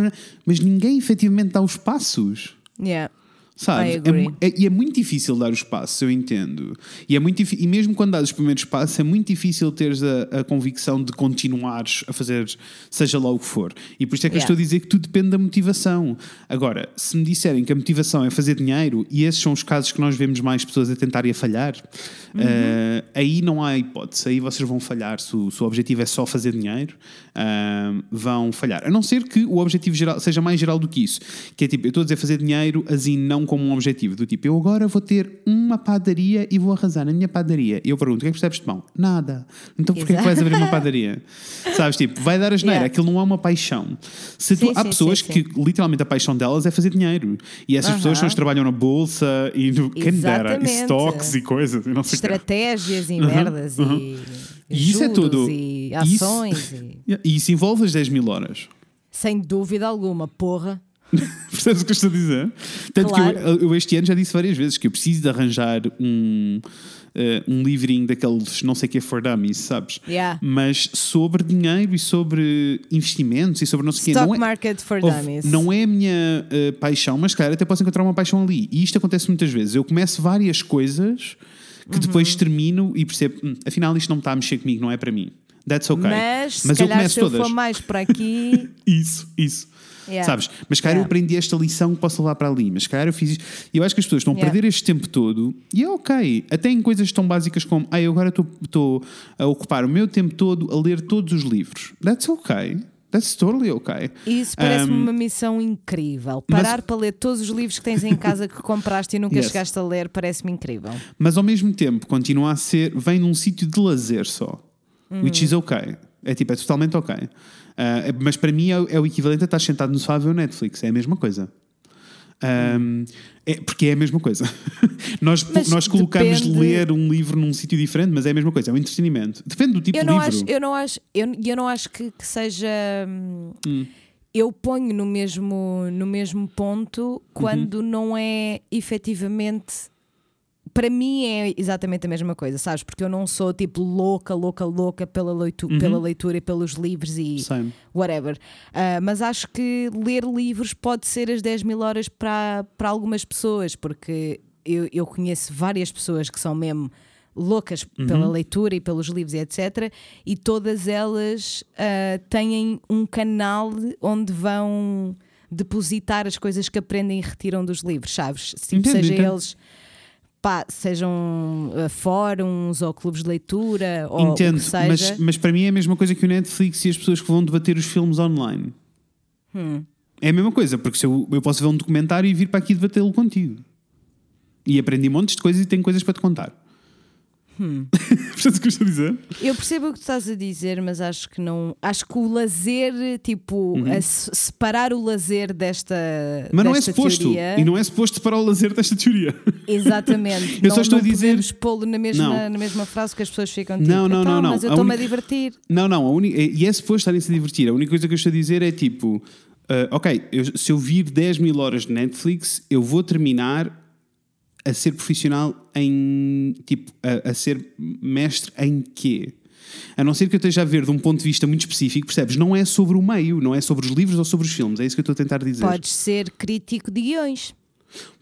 mas ninguém efetivamente dá os passos. Yeah. Sabes? I É é- e é muito difícil dar os passos, eu entendo. E, é muito e mesmo quando dás os primeiros passos, é muito difícil teres a, a convicção de continuares a fazer, seja lá o que for. E por isso é que eu Yeah. estou a dizer que tudo depende da motivação. Agora, se me disserem que a motivação é fazer dinheiro, e esses são os casos que nós vemos mais pessoas a tentarem a falhar, Uhum. eh, aí não há hipótese. Aí vocês vão falhar. Se o, se o objetivo é só fazer dinheiro, ah, vão falhar. A não ser que o objetivo geral, seja mais geral do que isso. Que é tipo, eu estou a dizer fazer dinheiro, assim, não como um objetivo. Do tipo, eu agora vou ter uma padaria e vou arrasar na minha padaria. E eu pergunto, o que é que percebes de mão? Nada. Então porquê é que vais abrir uma padaria? Sabes, tipo, vai dar a geneira. Yeah. Aquilo não é uma paixão. Se tu- Sim, há sim, pessoas sim, que literalmente a paixão delas é fazer dinheiro. E essas pessoas são as que trabalham na bolsa e no quem dera, e stocks e coisas. E não sei. Estratégias e merdas e, E isso é tudo. e Isso- ações e- E isso envolve as 10 mil horas. sem dúvida alguma, porra. Percebes o que eu estou a dizer? Tanto Claro. que eu, eu este ano já disse várias vezes que eu preciso de arranjar um, eh, um livrinho daqueles não sei o que é for dummies, sabes? Yeah. Mas sobre dinheiro e sobre investimentos e sobre não sei o quê. Stock Não é, market for dummies. não é a minha eh, paixão, mas cara, até posso encontrar uma paixão ali. E isto acontece muitas vezes. Eu começo várias coisas que Uhum. depois termino e percebo, "Hum, afinal isto não está a mexer comigo, não é para mim. That's okay. Mas, se eu calhar, começo se eu todas. for mais por aqui. Isso, isso. Yeah. Sabes? Mas calhar eu Yeah. aprendi esta lição que posso levar para ali. Mas calhar eu fiz isto. E eu acho que as pessoas estão a perder este tempo todo. E é ok. Até em coisas tão básicas como ah, eu agora estou- a ocupar o meu tempo todo a ler todos os livros. That's okay. That's totally okay. Isso parece-me Um, uma missão incrível. mas- Parar para ler todos os livros que tens em casa que compraste e nunca Yes. chegaste a ler parece-me incrível. Mas ao mesmo tempo continua a ser. vem num sítio de lazer só. Which is okay. É tipo, é totalmente ok. Ah, mas para mim é, o- é o equivalente a estar sentado no sofá a ver o Netflix. É a mesma coisa. Ahm, é, porque é a mesma coisa. nós, Mas nós colocamos depende- ler um livro num sítio diferente, mas é a mesma coisa, é um entretenimento. Depende do tipo Eu de livro. acho, eu não acho, eu, eu não acho que, que seja. hum, Eu ponho no mesmo, no mesmo ponto quando Uhum. não é efetivamente para mim é exatamente a mesma coisa, sabes? Porque eu não sou tipo louca, louca, louca pela, leitu Uhum. pela leitura e pelos livros e Same. whatever. Ah, mas acho que ler livros pode ser as 10 mil horas para, para algumas pessoas, porque eu, eu conheço várias pessoas que são mesmo loucas Uhum. pela leitura e pelos livros e etc. E todas elas ah, têm um canal onde vão depositar as coisas que aprendem e retiram dos livros, sabes? Tipo, Entendo, seja eles pá, sejam ah, fóruns ou clubes de leitura ou Entendo, mas, mas para mim é a mesma coisa que o Netflix e as pessoas que vão debater os filmes online. Hum. É a mesma coisa, porque se eu, eu posso ver um documentário e vir para aqui debatê-lo contigo. E aprendi montes de coisas e tenho coisas para te contar. Hum. Percebes o que eu estou a dizer? Eu percebo o que tu estás a dizer, mas acho que não. Acho que o lazer, tipo, a se- separar o lazer desta. Uhum. Mas não é desta suposto. Teoria, E não é suposto separar o lazer desta teoria. Exatamente. Eu não, só estou não a dizer- podemos pô-lo na mesma, Não. na mesma frase que as pessoas ficam tipo. Não, não, "Então, não, não. Mas eu A estou-me a única- divertir. Não, não. A única, e é suposto estarem-se a divertir. A única coisa que eu estou a dizer é tipo: ah, ok, eu- se eu vir 10 mil horas de Netflix, eu vou terminar a ser profissional em. Tipo, a, a ser mestre em quê? A não ser que eu esteja a ver de um ponto de vista muito específico, percebes? Não é sobre o meio, não é sobre os livros ou sobre os filmes. É isso que eu estou a tentar dizer. Podes ser crítico de guiões.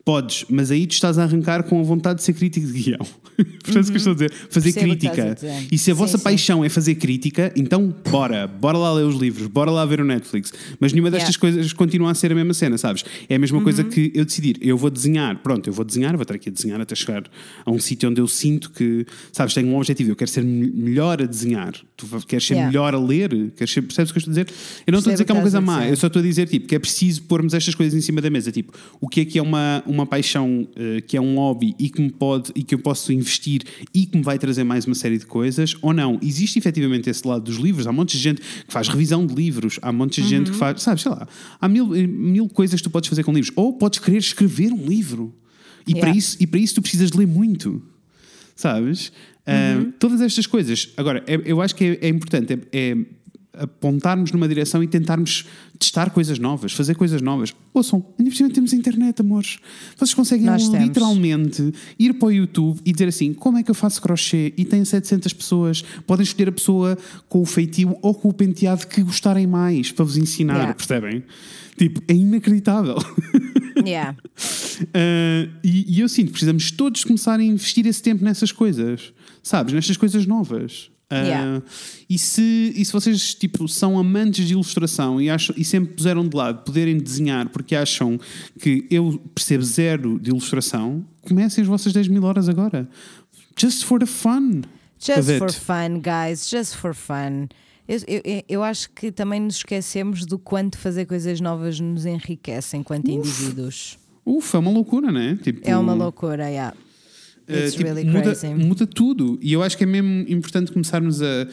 Podes, mas aí tu estás a arrancar com a vontade de ser crítico de guião. Portanto, o que estou a dizer? Fazer Uhum. Percebo o que crítica. E se a Sim, vossa sim. paixão é fazer crítica, então bora, bora lá ler os livros, bora lá ver o Netflix. Mas nenhuma destas Yeah. Uhum. coisas continua a ser a mesma cena, sabes? É a mesma coisa que eu decidir, eu vou desenhar, pronto, eu vou desenhar, vou estar aqui a desenhar até chegar a um sítio onde eu sinto que, sabes, tenho um objetivo, eu quero ser me- melhor a desenhar, tu queres ser Yeah. melhor a ler, queres ser, percebes o que eu estou a dizer? Eu não estou a Percebo dizer que é uma coisa má, eu só estou a dizer tipo, que é preciso pormos estas coisas em cima da mesa. Tipo, o que é que é uma, uma paixão, eh, que é um hobby e que me pode e que eu posso investir e que me vai trazer mais uma série de coisas, ou não? Existe efetivamente esse lado dos livros. Há um monte de gente que faz revisão de livros, há um monte de gente que faz, sabes, sei lá, há mil, eh, mil coisas que tu podes fazer com livros. Ou podes querer escrever um livro. E, para Yeah. isso, e para isso tu precisas de ler muito sabes? Ah, todas estas coisas. Agora, é- eu acho que é, é importante é, é apontarmos numa direção e tentarmos testar coisas novas, fazer coisas novas. Ouçam, ainda por cima temos internet, amores. Vocês conseguem Nós temos. literalmente ir para o YouTube e dizer assim: como é que eu faço crochê? E tem 700 pessoas. Podem escolher a pessoa com o feitio ou com o penteado que gostarem mais para vos ensinar, Yeah. percebem? Tipo, é inacreditável. Yeah. Uh, e, e eu sinto que precisamos todos começar a investir esse tempo nessas coisas, sabes? Nestas coisas novas. Uh, Yeah. e, se, e se vocês tipo, são amantes de ilustração e, acham, e sempre puseram de lado poderem desenhar porque acham que eu percebo zero de ilustração, comecem as vossas 10 mil horas agora. Just for the fun. Just for fun, guys, just for fun. Eu, eu, eu acho que também nos esquecemos do quanto fazer coisas novas nos enriquece enquanto indivíduos. Ufa, é uma loucura, né? Tipo, É uma loucura, yeah. Uh, tipo, really muda, muda tudo. E eu acho que é mesmo importante começarmos a,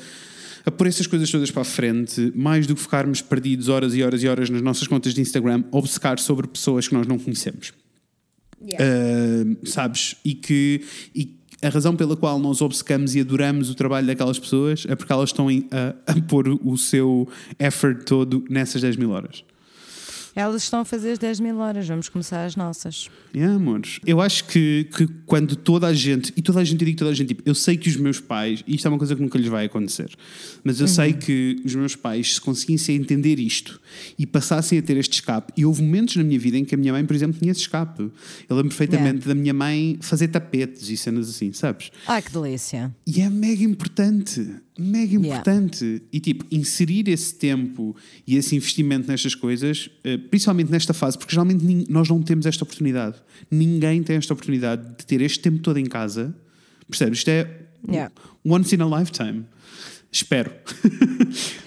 a pôr essas coisas todas para a frente, mais do que ficarmos perdidos horas e horas e horas nas nossas contas de Instagram, obcecar sobre pessoas que nós não conhecemos. Uh, sabes? E que. E a razão pela qual nós obcecamos e adoramos o trabalho daquelas pessoas é porque elas estão a, a pôr o seu effort todo nessas 10 mil horas. Elas estão a fazer as 10 mil horas, vamos começar as nossas. Yeah, amores. Eu acho que, que quando toda a gente, e toda a gente, eu digo toda a gente, tipo, eu sei que os meus pais, e isto é uma coisa que nunca lhes vai acontecer, mas eu sei que os meus pais, se conseguissem entender isto e passassem a ter este escape, e houve momentos na minha vida em que a minha mãe, por exemplo, tinha esse escape. Eu lembro perfeitamente da minha mãe fazer tapetes e cenas assim, sabes? Ai que delícia! E é mega importante, mega importante. E tipo, inserir esse tempo e esse investimento nestas coisas, eh, principalmente nesta fase, porque geralmente nós não temos esta oportunidade. Ninguém tem esta oportunidade de ter este tempo todo em casa. Percebes? Isto é Yeah. once in a lifetime. Espero.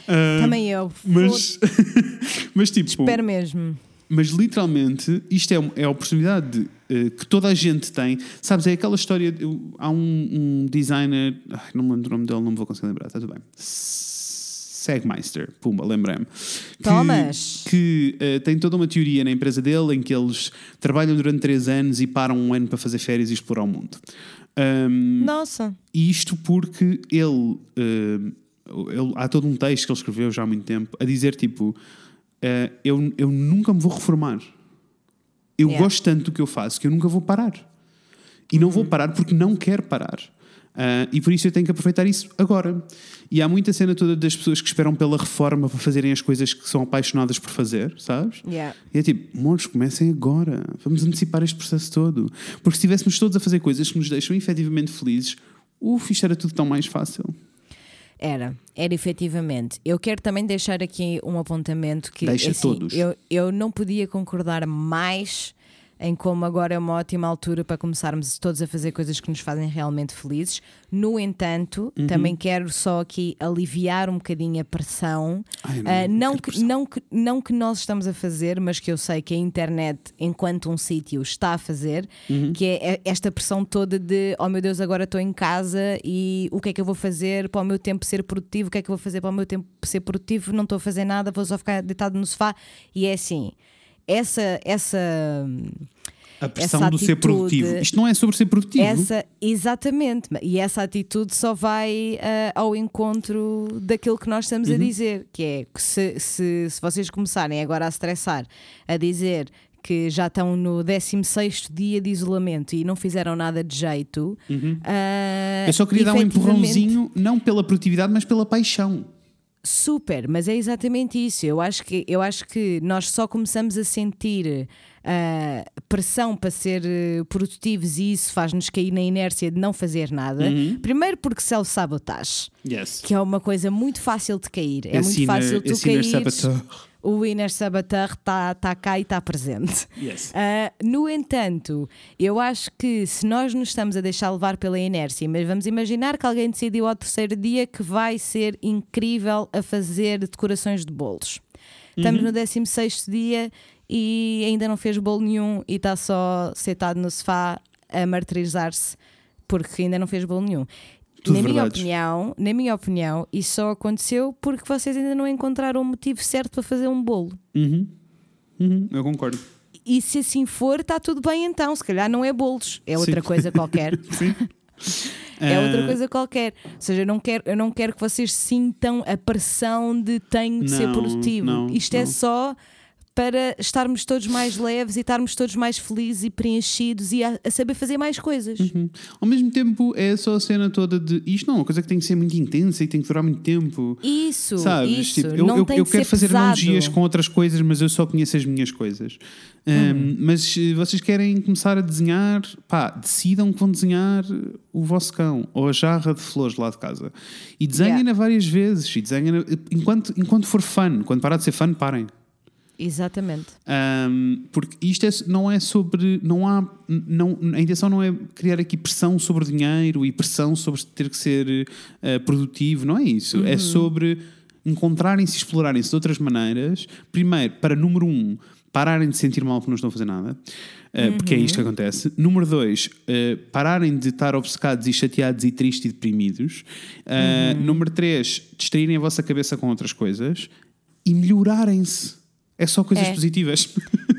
Ah, Também eu. mas, mas tipo, Espero mesmo. Mas literalmente isto é, um- é a oportunidade de, eh, que toda a gente tem. Sabes, é aquela história. de- eu- há um, um designer, ai, não me lembro o nome dele, não me vou conseguir lembrar, está tudo bem. Segmeister, pumba, lembrei-me. Que- Tomas. Que eh, tem toda uma teoria na empresa dele em que eles trabalham durante três anos e param um ano para fazer férias e explorar o mundo. Ahm, Nossa. e isto porque ele, eh, ele- Há todo um texto que ele escreveu já há muito tempo a dizer: tipo, eh, eu, eu nunca me vou reformar. Eu Yeah. gosto tanto do que eu faço que eu nunca vou parar. E não vou parar porque não quero parar. Ah, e por isso eu tenho que aproveitar isso agora. E há muita cena toda das pessoas que esperam pela reforma para fazerem as coisas que são apaixonadas por fazer, sabes? Yeah. E é tipo, moços, comecem agora. Vamos antecipar este processo todo. Porque se estivéssemos todos a fazer coisas que nos deixam efetivamente felizes, uf, isto era tudo tão mais fácil. Era, era efetivamente. Eu quero também deixar aqui um apontamento que Deixa assim, todos. Eu, eu não podia concordar mais em como agora é uma ótima altura para começarmos todos a fazer coisas que nos fazem realmente felizes. No entanto, Uhum. também quero só aqui aliviar um bocadinho a pressão. Ai, não- Ah, não não, quero que, pressão. não, que, não que nós estamos a fazer, mas que eu sei que a internet, enquanto um sítio, está a fazer, Uhum. que é esta pressão toda de oh meu Deus, agora estou em casa e o que é que eu vou fazer para o meu tempo ser produtivo? O que é que eu vou fazer para o meu tempo ser produtivo? Não estou a fazer nada, vou só ficar deitado no sofá. E é assim, essa, essa, A pressão Essa do ser atitude- produtivo. Isto não é sobre ser produtivo. essa, exatamente, e essa atitude só vai ah, ao encontro daquilo que nós estamos a dizer, que é que se, se, se vocês começarem agora a estressar, a dizer que já estão no 16 dia de isolamento e não fizeram nada de jeito. ah, Eu só queria dar um empurrãozinho, não pela produtividade, mas pela paixão. Super, mas é exatamente isso. Eu acho que, eu acho que nós só começamos a sentir ah, pressão para ser eh, produtivos e isso faz-nos cair na inércia de não fazer nada. Uhum. Primeiro porque self-sabotagem, Yes. que é uma coisa muito fácil de cair. É muito fácil tu inner cair. saboteur. O inner saboteur está tá cá e está presente. Yes. Ah, no entanto, eu acho que se nós nos estamos a deixar levar pela inércia, mas vamos imaginar que alguém decidiu ao terceiro dia que vai ser incrível a fazer decorações de bolos. Estamos Uhum. no 16 dia e ainda não fez bolo nenhum e está só sentado no sofá a martirizar-se porque ainda não fez bolo nenhum. Tudo na minha opinião, na minha opinião, isso só aconteceu porque vocês ainda não encontraram o motivo certo para fazer um bolo. Uhum. Uhum, eu concordo. E se assim for, está tudo bem então. Se calhar não é bolos, é outra Sim. coisa qualquer. Sim. É outra Ah, coisa qualquer. Ou seja, eu não quero, eu não quero que vocês sintam a pressão de tenho de ser Não, produtivo. não, Isto é não. só para estarmos todos mais leves e estarmos todos mais felizes e preenchidos e a, a saber fazer mais coisas. Uhum. Ao mesmo tempo, é só a cena toda de isto não é uma coisa que tem que ser muito intensa e tem que durar muito tempo. Isso, Sabes? isso. Tipo, eu eu, eu quero fazer pesado. analogias com outras coisas, mas eu só conheço as minhas coisas. Um, Mas se vocês querem começar a desenhar, pá, decidam que vão desenhar o vosso cão ou a jarra de flores lá de casa. E desenhem-na Yeah. várias vezes. E desenhem enquanto, enquanto for fun. Quando parar de ser fun, parem. Exatamente. Um, porque isto é- não é sobre. Não há. Não, a intenção não é criar aqui pressão sobre dinheiro e pressão sobre ter que ser eh, produtivo, não é isso. É sobre encontrarem-se e explorarem-se de outras maneiras. Primeiro, para número um, pararem de sentir mal porque não estão a fazer nada, eh, porque é isto que acontece. Número dois, eh, pararem de estar obcecados e chateados e tristes e deprimidos. Eh, Número três, distraírem a vossa cabeça com outras coisas e melhorarem-se. É só coisas É. positivas.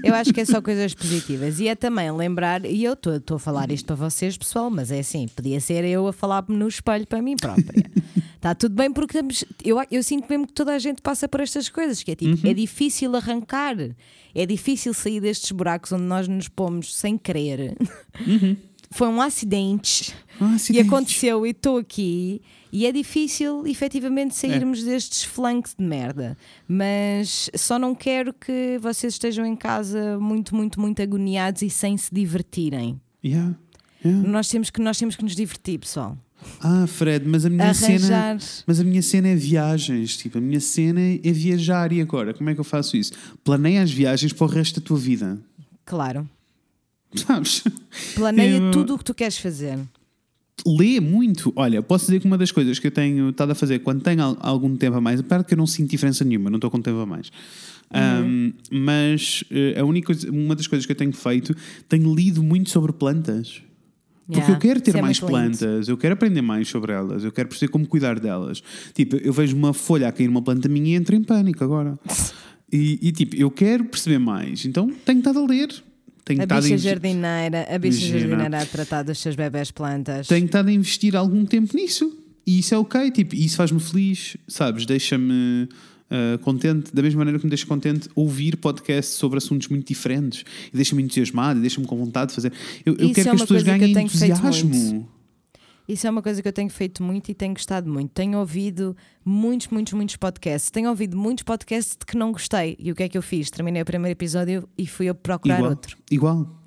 Eu acho que é só coisas positivas. E é também lembrar, e eu estou a falar isto para vocês, pessoal, mas é assim, podia ser eu a falar-me no espelho para mim própria. Está tudo bem porque eu, eu sinto mesmo que toda a gente passa por estas coisas, que é tipo, é difícil arrancar, é difícil sair destes buracos onde nós nos pomos sem querer. Foi um acidente. Um E acidente. aconteceu e estou aqui e é difícil efetivamente sairmos destes flancos de merda. Mas só não quero que vocês estejam em casa muito, muito, muito agoniados e sem se divertirem. Yeah, yeah. Nós temos que, nós temos que nos divertir, pessoal. Ah, Fred, mas a minha cena. Arranjar. Mas a minha cena é viagens, tipo, a minha cena é viajar e agora, como é que eu faço isso? Planeia as viagens para o resto da tua vida. Claro. Sabes? Planeia Eu- tudo o que tu queres fazer. Lê muito. Olha, posso dizer que uma das coisas que eu tenho estado a fazer quando tenho al- algum tempo a mais, apesar que eu não sinto diferença nenhuma, não estou com tempo a mais. Um, mas eh, a única uma das coisas que eu tenho feito, tenho lido muito sobre plantas. Porque Yeah, eu quero ter é mais muito lindo. plantas, eu quero aprender mais sobre elas, eu quero perceber como cuidar delas. Tipo, eu vejo uma folha a cair numa planta minha e entro em pânico agora. E, e, tipo, eu quero perceber mais, então tenho estado a ler. Tenho A estado bicha investir- jardineira, a bicha Imagina. jardineira a tratar dos seus bebés plantas. tenho estado a investir algum tempo nisso. E isso é ok, tipo, e isso faz-me feliz, sabes? Deixa-me uh, contente, da mesma maneira que me deixa contente ouvir podcasts sobre assuntos muito diferentes e deixa-me entusiasmado e deixa-me com vontade de fazer. Eu, eu quero é que as pessoas que ganhem feito entusiasmo. Isso é uma coisa que eu tenho feito muito e tenho gostado muito. Tenho ouvido muitos, muitos, muitos podcasts. Tenho ouvido muitos podcasts de que não gostei. E o que é que eu fiz? Terminei o primeiro episódio e fui a procurar Igual. outro. Igual.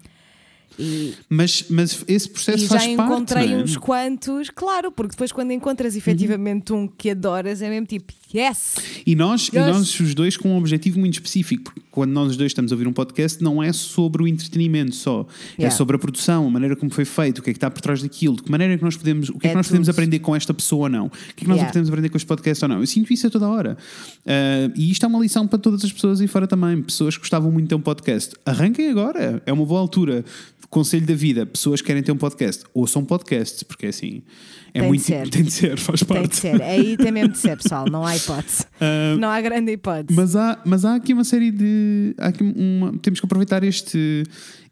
E, Mas, mas esse processo e faz já parte. encontrei não é? uns quantos, claro, porque depois quando encontras Uhum. efetivamente um que adoras, é mesmo tipo, yes! E nós, e Yes. nós, os dois, com um objetivo muito específico. Porque quando nós os dois estamos a ouvir um podcast, não é sobre o entretenimento só. É Yeah. sobre a produção, a maneira como foi feito, o que é que está por trás daquilo, de que maneira é que nós podemos, o que é, É que nós podemos aprender com esta pessoa ou não, o que é que nós Yeah. podemos aprender com este podcast ou não. Eu sinto isso a toda hora. Ah, e isto é uma lição para todas as pessoas aí fora também. Pessoas que gostavam muito de ter um podcast. Arranquem agora, é uma boa altura. Conselho da vida, pessoas que querem ter um podcast, ouçam podcasts, porque é assim. É Tem de muito ser. tem de ser, faz parte. Tem de ser. Aí tem mesmo de ser, pessoal. Não há hipótese. Ah, Não há grande hipótese. Mas há, mas há aqui uma série de. uma- temos que aproveitar este,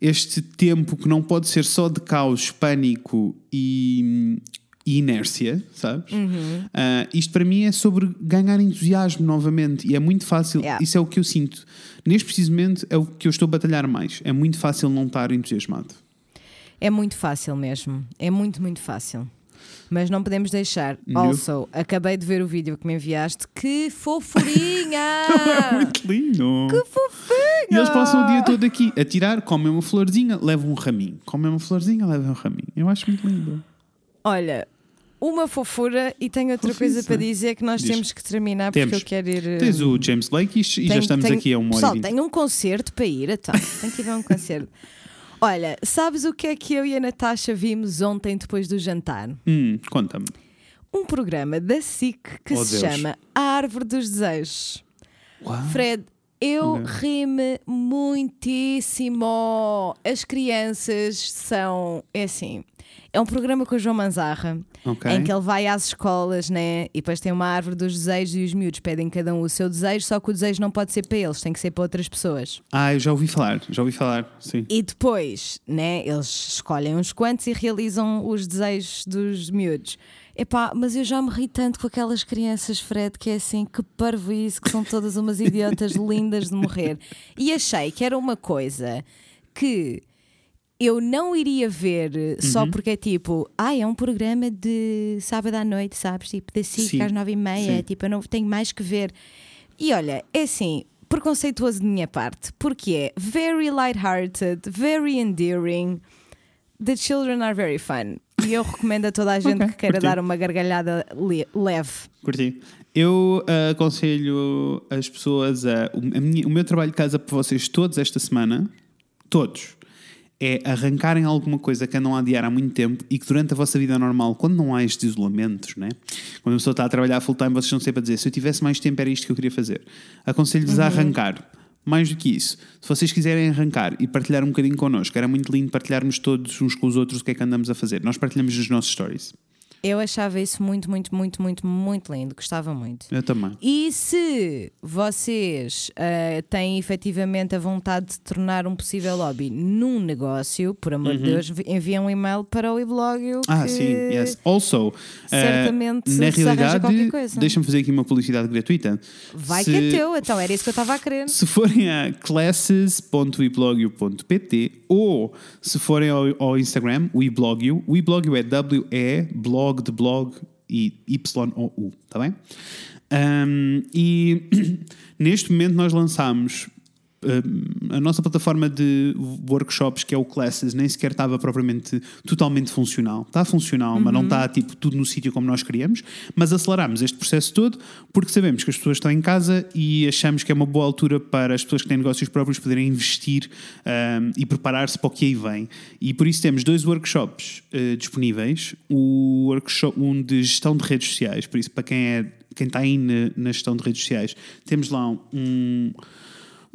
este tempo que não pode ser só de caos, pânico e, e inércia, sabes? Uhum. Ah, isto para mim é sobre ganhar entusiasmo novamente e é muito fácil. Yeah. Isso é o que eu sinto. Neste preciso momento é o que eu estou a batalhar mais. É muito fácil não estar entusiasmado. É muito fácil mesmo. É muito, muito fácil. Mas não podemos deixar. You? Also, acabei de ver o vídeo que me enviaste. Que fofurinha! muito lindo! que fofinha! E eles passam o dia todo aqui a tirar, comem uma florzinha, levam um raminho. Comem uma florzinha, levam um raminho. Eu acho muito lindo. Olha, uma fofura e tenho outra coisa para dizer que nós Diz. temos que terminar porque Temos. eu quero ir. eh, Tens o James Blake e, e já tenho- estamos tenho- aqui a uma hora Pessoal, tenho um concerto para ir, então. Tenho que ir a um concerto. Olha, sabes o que é que eu e a Natasha vimos ontem depois do jantar? Hum, Conta-me. Um programa da SIC que Oh, se Deus. chama A Árvore dos Desejos. Uau. Fred, eu ri-me muitíssimo. As crianças são. É assim. É um programa com o João Manzarra, Ok. em que ele vai às escolas, né? E depois tem uma árvore dos desejos e os miúdos pedem cada um o seu desejo, só que o desejo não pode ser para eles, tem que ser para outras pessoas. Ah, eu já ouvi falar, já ouvi falar, sim. E depois, né, eles escolhem uns quantos e realizam os desejos dos miúdos. Epá, mas eu já me ri tanto com aquelas crianças, Fred, que é assim, que parvo isso, que são todas umas idiotas lindas de morrer. E achei que era uma coisa que eu não iria ver eh, só Uhum. porque é tipo, ai, é um programa de sábado à noite, sabes? Tipo, da SIC Sim, às nove e meia, tipo, eu não tenho mais que ver. E olha, é assim, preconceituoso de minha parte, porque é very light-hearted, very endearing. The children are very fun. E eu recomendo a toda a gente Ok, que queira curti. dar uma gargalhada le- leve. Curti. Eu ah, aconselho as pessoas a. O, a minha- o meu trabalho de casa para vocês todos esta semana, todos, é arrancarem alguma coisa que andam a adiar há muito tempo e que durante a vossa vida normal, quando não há estes isolamentos, né? quando a pessoa está a trabalhar full time, vocês estão sempre a dizer: se eu tivesse mais tempo, era isto que eu queria fazer. Aconselho-vos a arrancar. Mais do que isso, se vocês quiserem arrancar e partilhar um bocadinho connosco, era muito lindo partilharmos todos uns com os outros o que é que andamos a fazer. Nós partilhamos nos nossos stories. Eu achava isso muito, muito, muito, muito, muito lindo. Gostava muito. Eu também. E se vocês ah, têm efetivamente a vontade de tornar um possível hobby num negócio, por amor de Deus, enviem um e-mail para o eblogio. Uhum. Ah, que sim, yes. Also, certamente eh, na se arranja qualquer realidade, deixa-me fazer aqui uma publicidade gratuita. Vai Se- que é teu, então era isso que eu estava a querer. Se forem a classes.weblogio.pt ou se forem ao, ao Instagram, o eblogio é W-E, blog de blog e Y-O-U, tá bem? Um, e neste momento nós lançamos a nossa plataforma de workshops, que é o Classes, nem sequer estava propriamente totalmente funcional. Está funcional, mas não está tipo, tudo no sítio como nós queríamos. Mas aceleramos este processo todo porque sabemos que as pessoas estão em casa e achamos que é uma boa altura para as pessoas que têm negócios próprios poderem investir um, e preparar-se para o que aí vem. E por isso temos dois workshops uh, disponíveis: o workshop, um de gestão de redes sociais, por isso, para quem, é, quem está aí na, na gestão de redes sociais, temos lá um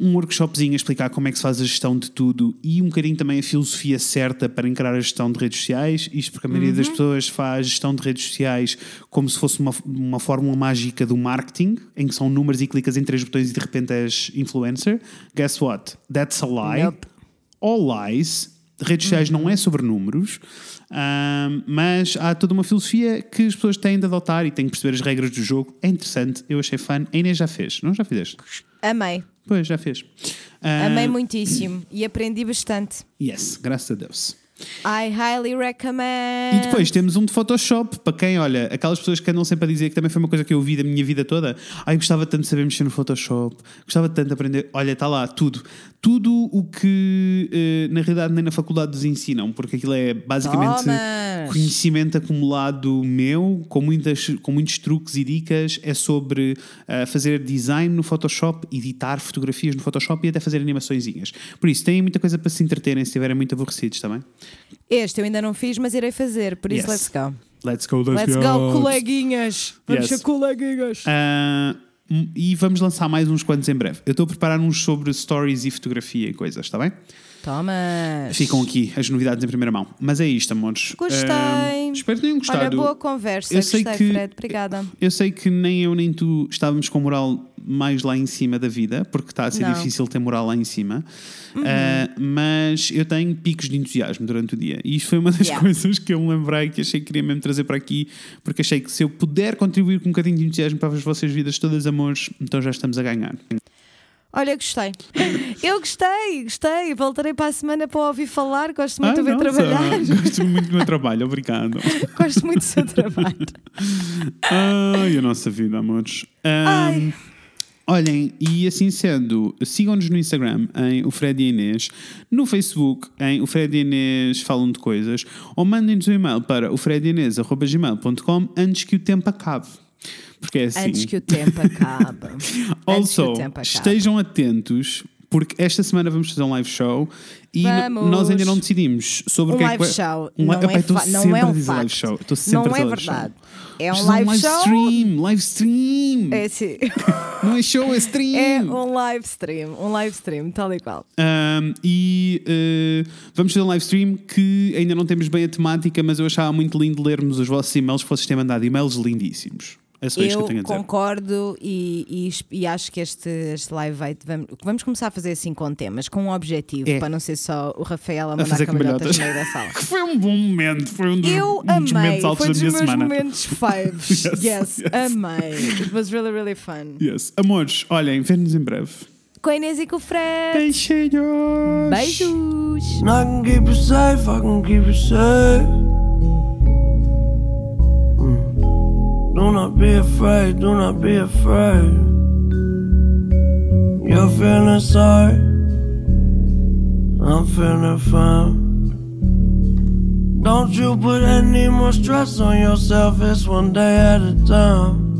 um workshopzinho a explicar como é que se faz a gestão de tudo e um bocadinho também a filosofia certa para encarar a gestão de redes sociais. Isto porque a maioria das pessoas faz gestão de redes sociais como se fosse uma, uma fórmula mágica do marketing, em que são números e clicas em três botões e de repente és influencer. Guess what? That's a lie. All lies. redes sociais não é sobre números, ahm, mas há toda uma filosofia que as pessoas têm de adotar e têm que perceber as regras do jogo. É interessante, eu achei fun. A Inês já fez, não já fizeste? Amei. Pois, já fez. Ah, Amei muitíssimo e aprendi bastante. Yes, graças a Deus. I highly recommend. E depois temos um de Photoshop, para quem, olha, aquelas pessoas que andam sempre a dizer que também foi uma coisa que eu ouvi da minha vida toda. Ai, gostava tanto de saber mexer no Photoshop, gostava tanto de aprender. Olha, está lá, tudo. Tudo o que eh, na realidade nem na faculdade nos ensinam, porque aquilo é basicamente Tomas! conhecimento acumulado meu, com, muitas, com muitos truques e dicas. É sobre ah, fazer design no Photoshop, editar fotografias no Photoshop e até fazer animaçõezinhas. Por isso, têm muita coisa para se entreterem se estiverem muito aborrecidos também. Este eu ainda não fiz, mas irei fazer, por isso Yes. let's go. Let's go, let's, Let's go, coleguinhas! Vamos Yes. ser coleguinhas! Ah, e vamos lançar mais uns quantos em breve. Eu estou a preparar uns sobre stories e fotografia e coisas, está bem? Thomas! Ficam aqui as novidades em primeira mão. Mas é isto, amores. Gostei. Espero que tenham gostado. Olha, boa conversa. Eu sei Gostei, que- Fred. Obrigada. Eu sei que nem eu nem tu estávamos com moral mais lá em cima da vida, porque está a ser Não. Uhum. difícil ter moral lá em cima. Ah, mas eu tenho picos de entusiasmo durante o dia. E isto foi uma das Yeah. coisas que eu me lembrei que achei que queria mesmo trazer para aqui, porque achei que se eu puder contribuir com um bocadinho de entusiasmo para as vossas vidas todas, amores, então já estamos a ganhar. Olha, gostei. Eu gostei, gostei. Voltarei para a semana para ouvir falar. Gosto muito de ver nossa, trabalhar. Gosto muito do meu trabalho, obrigado. Gosto muito do seu trabalho. Ai, a nossa vida, amores. Ai. Olhem, e assim sendo, sigam-nos no Instagram em o Fred e Inês, no Facebook em o Fred e Inês falam de coisas, ou mandem-nos um e-mail para o fredinês.gmail.com antes que o tempo acabe. Porque é assim. Antes que o tempo acabe. Also, tempo acabe. estejam atentos, porque esta semana vamos fazer um live show e Vamos. nós ainda não decidimos sobre Um o que é live que vai- show. Um, não, Epá, é estou fa- não é a um dizer facto. live show. Estou sempre não a dizer é live show. verdade. É um Isto live, live show. stream, live stream. É, sim. Não é show, é stream. é um live stream. Um live stream, tal e qual. Um, e uh, vamos fazer um live stream que ainda não temos bem a temática, mas eu achava muito lindo lermos os vossos e-mails, que vocês têm mandado e-mails lindíssimos. É só isto que eu Eu tenho a dizer. concordo e, e- e acho que este, este live vai. Vamos, vamos começar a fazer assim com temas, com um objetivo, É. para não ser só o Rafael a mandar fazer cambalhotas no meio da sala. Que foi um bom momento, foi um dos, Eu um dos amei, momentos altos foi da dos minha meus semana. momentos faves. Yes, yes, yes. amei. It was really, really fun. Yes. Amores, olhem, vemo-nos em breve. Com a Inês e com o Fred. Beijinhos! Beijos! And Do not be afraid, do not be afraid. You're feeling sorry, I'm feeling fine. Don't you put any more stress on yourself, it's one day at a time.